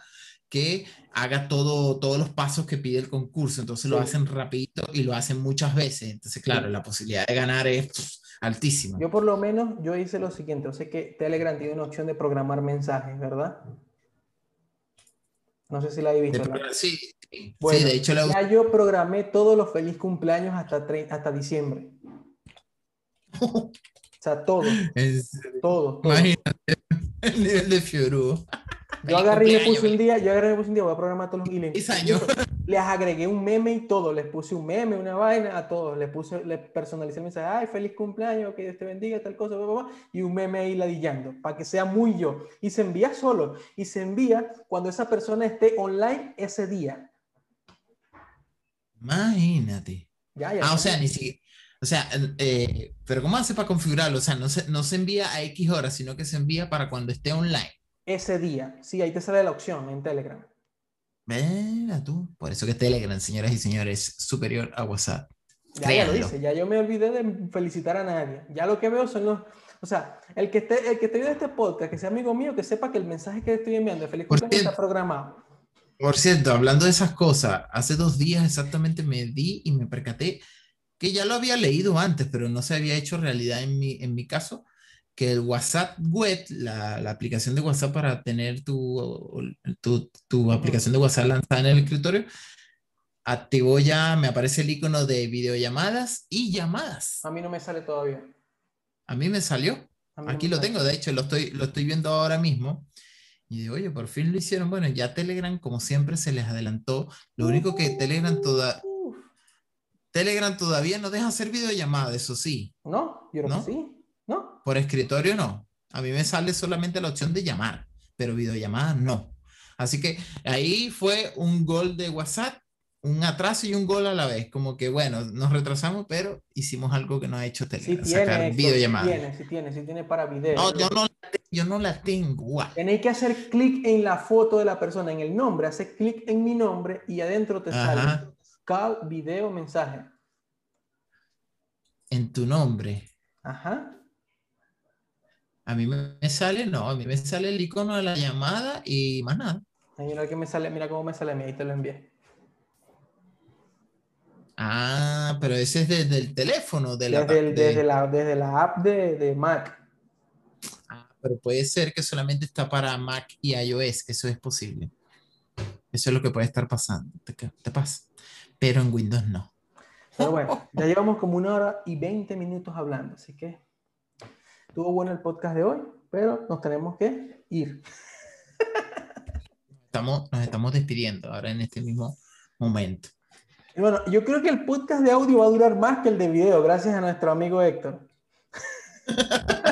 que haga todo, todos los pasos que pide el concurso. Entonces lo hacen rapidito y lo hacen muchas veces. Entonces, claro, la posibilidad de ganar es altísima. Yo por lo menos, yo hice lo siguiente. Yo sé que Telegram tiene una opción de programar mensajes, ¿verdad? No sé si la habéis visto. sí, sí, de hecho la... Ya yo programé todos los feliz cumpleaños hasta, hasta diciembre. o sea, todo. Todo. Imagínate el nivel de Fioru. Yo agarré y le puse un día, yo agarré y le puse un día, voy a programar todos los y les, les agregué un meme y todo, les puse un meme, una vaina a todos, les puse, les personalicé el mensaje, ay, feliz cumpleaños, que Dios te bendiga, tal cosa, y un meme ahí ladillando, para que sea muy yo. Y se envía solo, y se envía cuando esa persona esté online ese día. Imagínate. Ya, ya ah, o sea, ni siquiera. O sea, eh, pero ¿cómo hace para configurarlo? O sea, no se, no se envía a X horas, sino que se envía para cuando esté online ese día. Sí, ahí te sale la opción en Telegram. Mira tú. Por eso que Telegram, señoras y señores, es superior a WhatsApp. Ya, lo dice, ya yo me olvidé de felicitar a nadie. Ya lo que veo son los. O sea, el que esté, el que esté viendo este podcast, que sea amigo mío, que sepa que el mensaje que estoy enviando de feliz cumpleaños está programado. Por cierto, hablando de esas cosas, hace dos días exactamente me di y me percaté que ya lo había leído antes, pero no se había hecho realidad en mi, en mi caso, que el WhatsApp web, la, la, aplicación de WhatsApp para tener tu, tu, tu, aplicación de WhatsApp lanzada en el escritorio, activó ya, me aparece el icono de videollamadas y llamadas. A mí no me sale todavía. A mí me salió. Aquí lo tengo, de hecho, lo estoy, lo estoy viendo ahora mismo. Y digo, oye, por fin lo hicieron. Bueno, ya Telegram, como siempre, se les adelantó. Lo único que Telegram toda... Telegram todavía no deja hacer videollamadas, eso sí. No, yo creo que sí. Por escritorio no. A mí me sale solamente la opción de llamar, pero videollamada no. Así que ahí fue un gol de WhatsApp, un atraso y un gol a la vez. Como que bueno, nos retrasamos, pero hicimos algo que no ha hecho Telegram, sí sacar videollamada. Sí tiene, sí tiene, sí tiene para video. No, yo no, yo no la tengo. Tenéis que hacer clic en la foto de la persona, en el nombre, haces clic en mi nombre y adentro te sale call, video, mensaje. En tu nombre. Ajá. A mí me sale, no, a mí me sale el icono de la llamada y más nada. Mira, que me sale, mira cómo me sale a mí, ahí te lo envié. Ah, pero ese es desde el teléfono. De la, desde, la, desde la app de, de, Mac. Ah, pero puede ser que solamente está para Mac y iOS, eso es posible. Eso es lo que puede estar pasando, te, te pasa. Pero en Windows no. Pero bueno, ya llevamos como una hora y 20 minutos hablando, así que Estuvo bueno el podcast de hoy, pero nos tenemos que ir. Estamos, nos estamos despidiendo ahora en este mismo momento. Y bueno, yo creo que el podcast de audio va a durar más que el de video, gracias a nuestro amigo Héctor.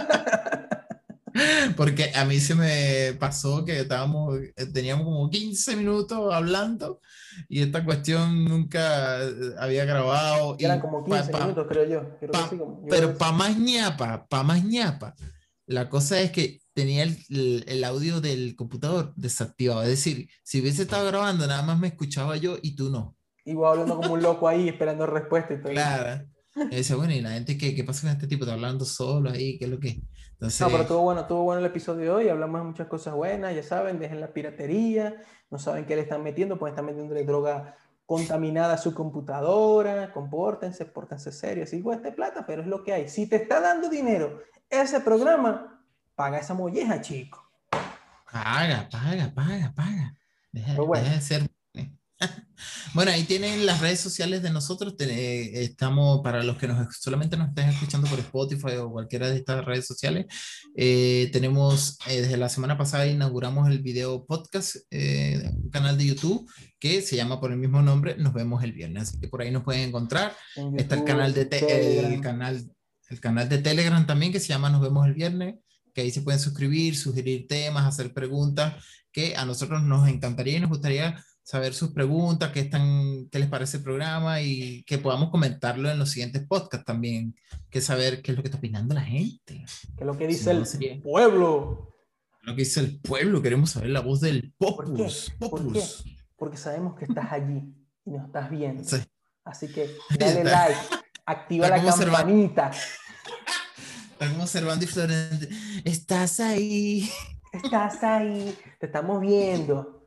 Porque a mí se me pasó que estábamos, teníamos como 15 minutos hablando y esta cuestión nunca eh, había grabado. eran como 15 minutos, creo yo. pero para más ñapa, para más ñapa, la cosa es que tenía el, el, audio del computador desactivado. Es decir, si hubiese estado grabando, nada más me escuchaba yo y tú no. Igual hablando como un loco ahí, esperando respuesta y todo. Claro. Y dice, bueno, ¿y la gente qué, qué pasa con este tipo? Está hablando solo ahí, ¿qué es lo que? Entonces... No, pero estuvo bueno, estuvo bueno el episodio de hoy, hablamos de muchas cosas buenas, ya saben, dejen la piratería, no saben qué le están metiendo, pues están metiéndole droga contaminada su computadora, compórtense, pórtense serios, y cueste plata, pero es lo que hay. Si te está dando dinero ese programa, paga esa molleja, chico. Paga, paga, paga, paga. Deja, de ser bueno, ahí tienen las redes sociales de nosotros. estamos, para los que nos, solamente nos estén escuchando por Spotify o cualquiera de estas redes sociales, eh, tenemos, eh, desde la semana pasada inauguramos el video podcast, eh, un canal de YouTube que se llama por el mismo nombre, Nos vemos el viernes. Así que por ahí nos pueden encontrar. Está el canal, de el, canal, el canal de Telegram también que se llama Nos vemos el viernes que ahí se pueden suscribir, sugerir temas, hacer preguntas, que a nosotros nos encantaría y nos gustaría saber sus preguntas, qué, están, qué les parece el programa y que podamos comentarlo en los siguientes podcasts también, que saber qué es lo que está opinando la gente. ¿Qué es lo que dice el pueblo? Lo que dice el pueblo, queremos saber la voz del popus. ¿Por qué? Porque sabemos que estás allí y nos estás viendo. Así que dale like, activa la campanita. Estamos observando y Florente. Estás ahí. Estás ahí. Te estamos viendo.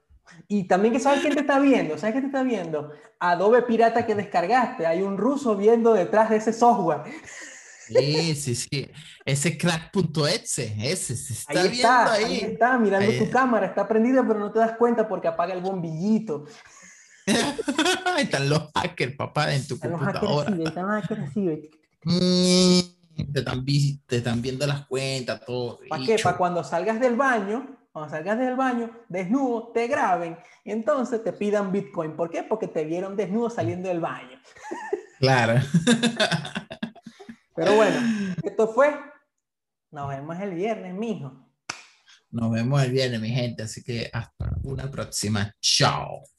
Y también que sabes quién te está viendo, ¿sabes quién te está viendo? Adobe Pirata que descargaste, hay un ruso viendo detrás de ese software. Sí, sí, sí. Ese crack.exe, ese se está ahí está, ahí. está, mirando tu cámara, está prendida, pero no te das cuenta porque apaga el bombillito. ahí están los hackers, papá, en tu están computadora. Los están los hackers así, mm, te, están, te están viendo las cuentas, todo. ¿Para qué? Para cuando salgas del baño, cuando salgas del baño, desnudo, te graben y entonces te pidan Bitcoin. ¿Por qué? Porque te vieron desnudo saliendo del baño. Claro. Pero bueno, esto fue. Nos vemos el viernes, mijo. Nos vemos el viernes, mi gente. Así que hasta una próxima. Chao.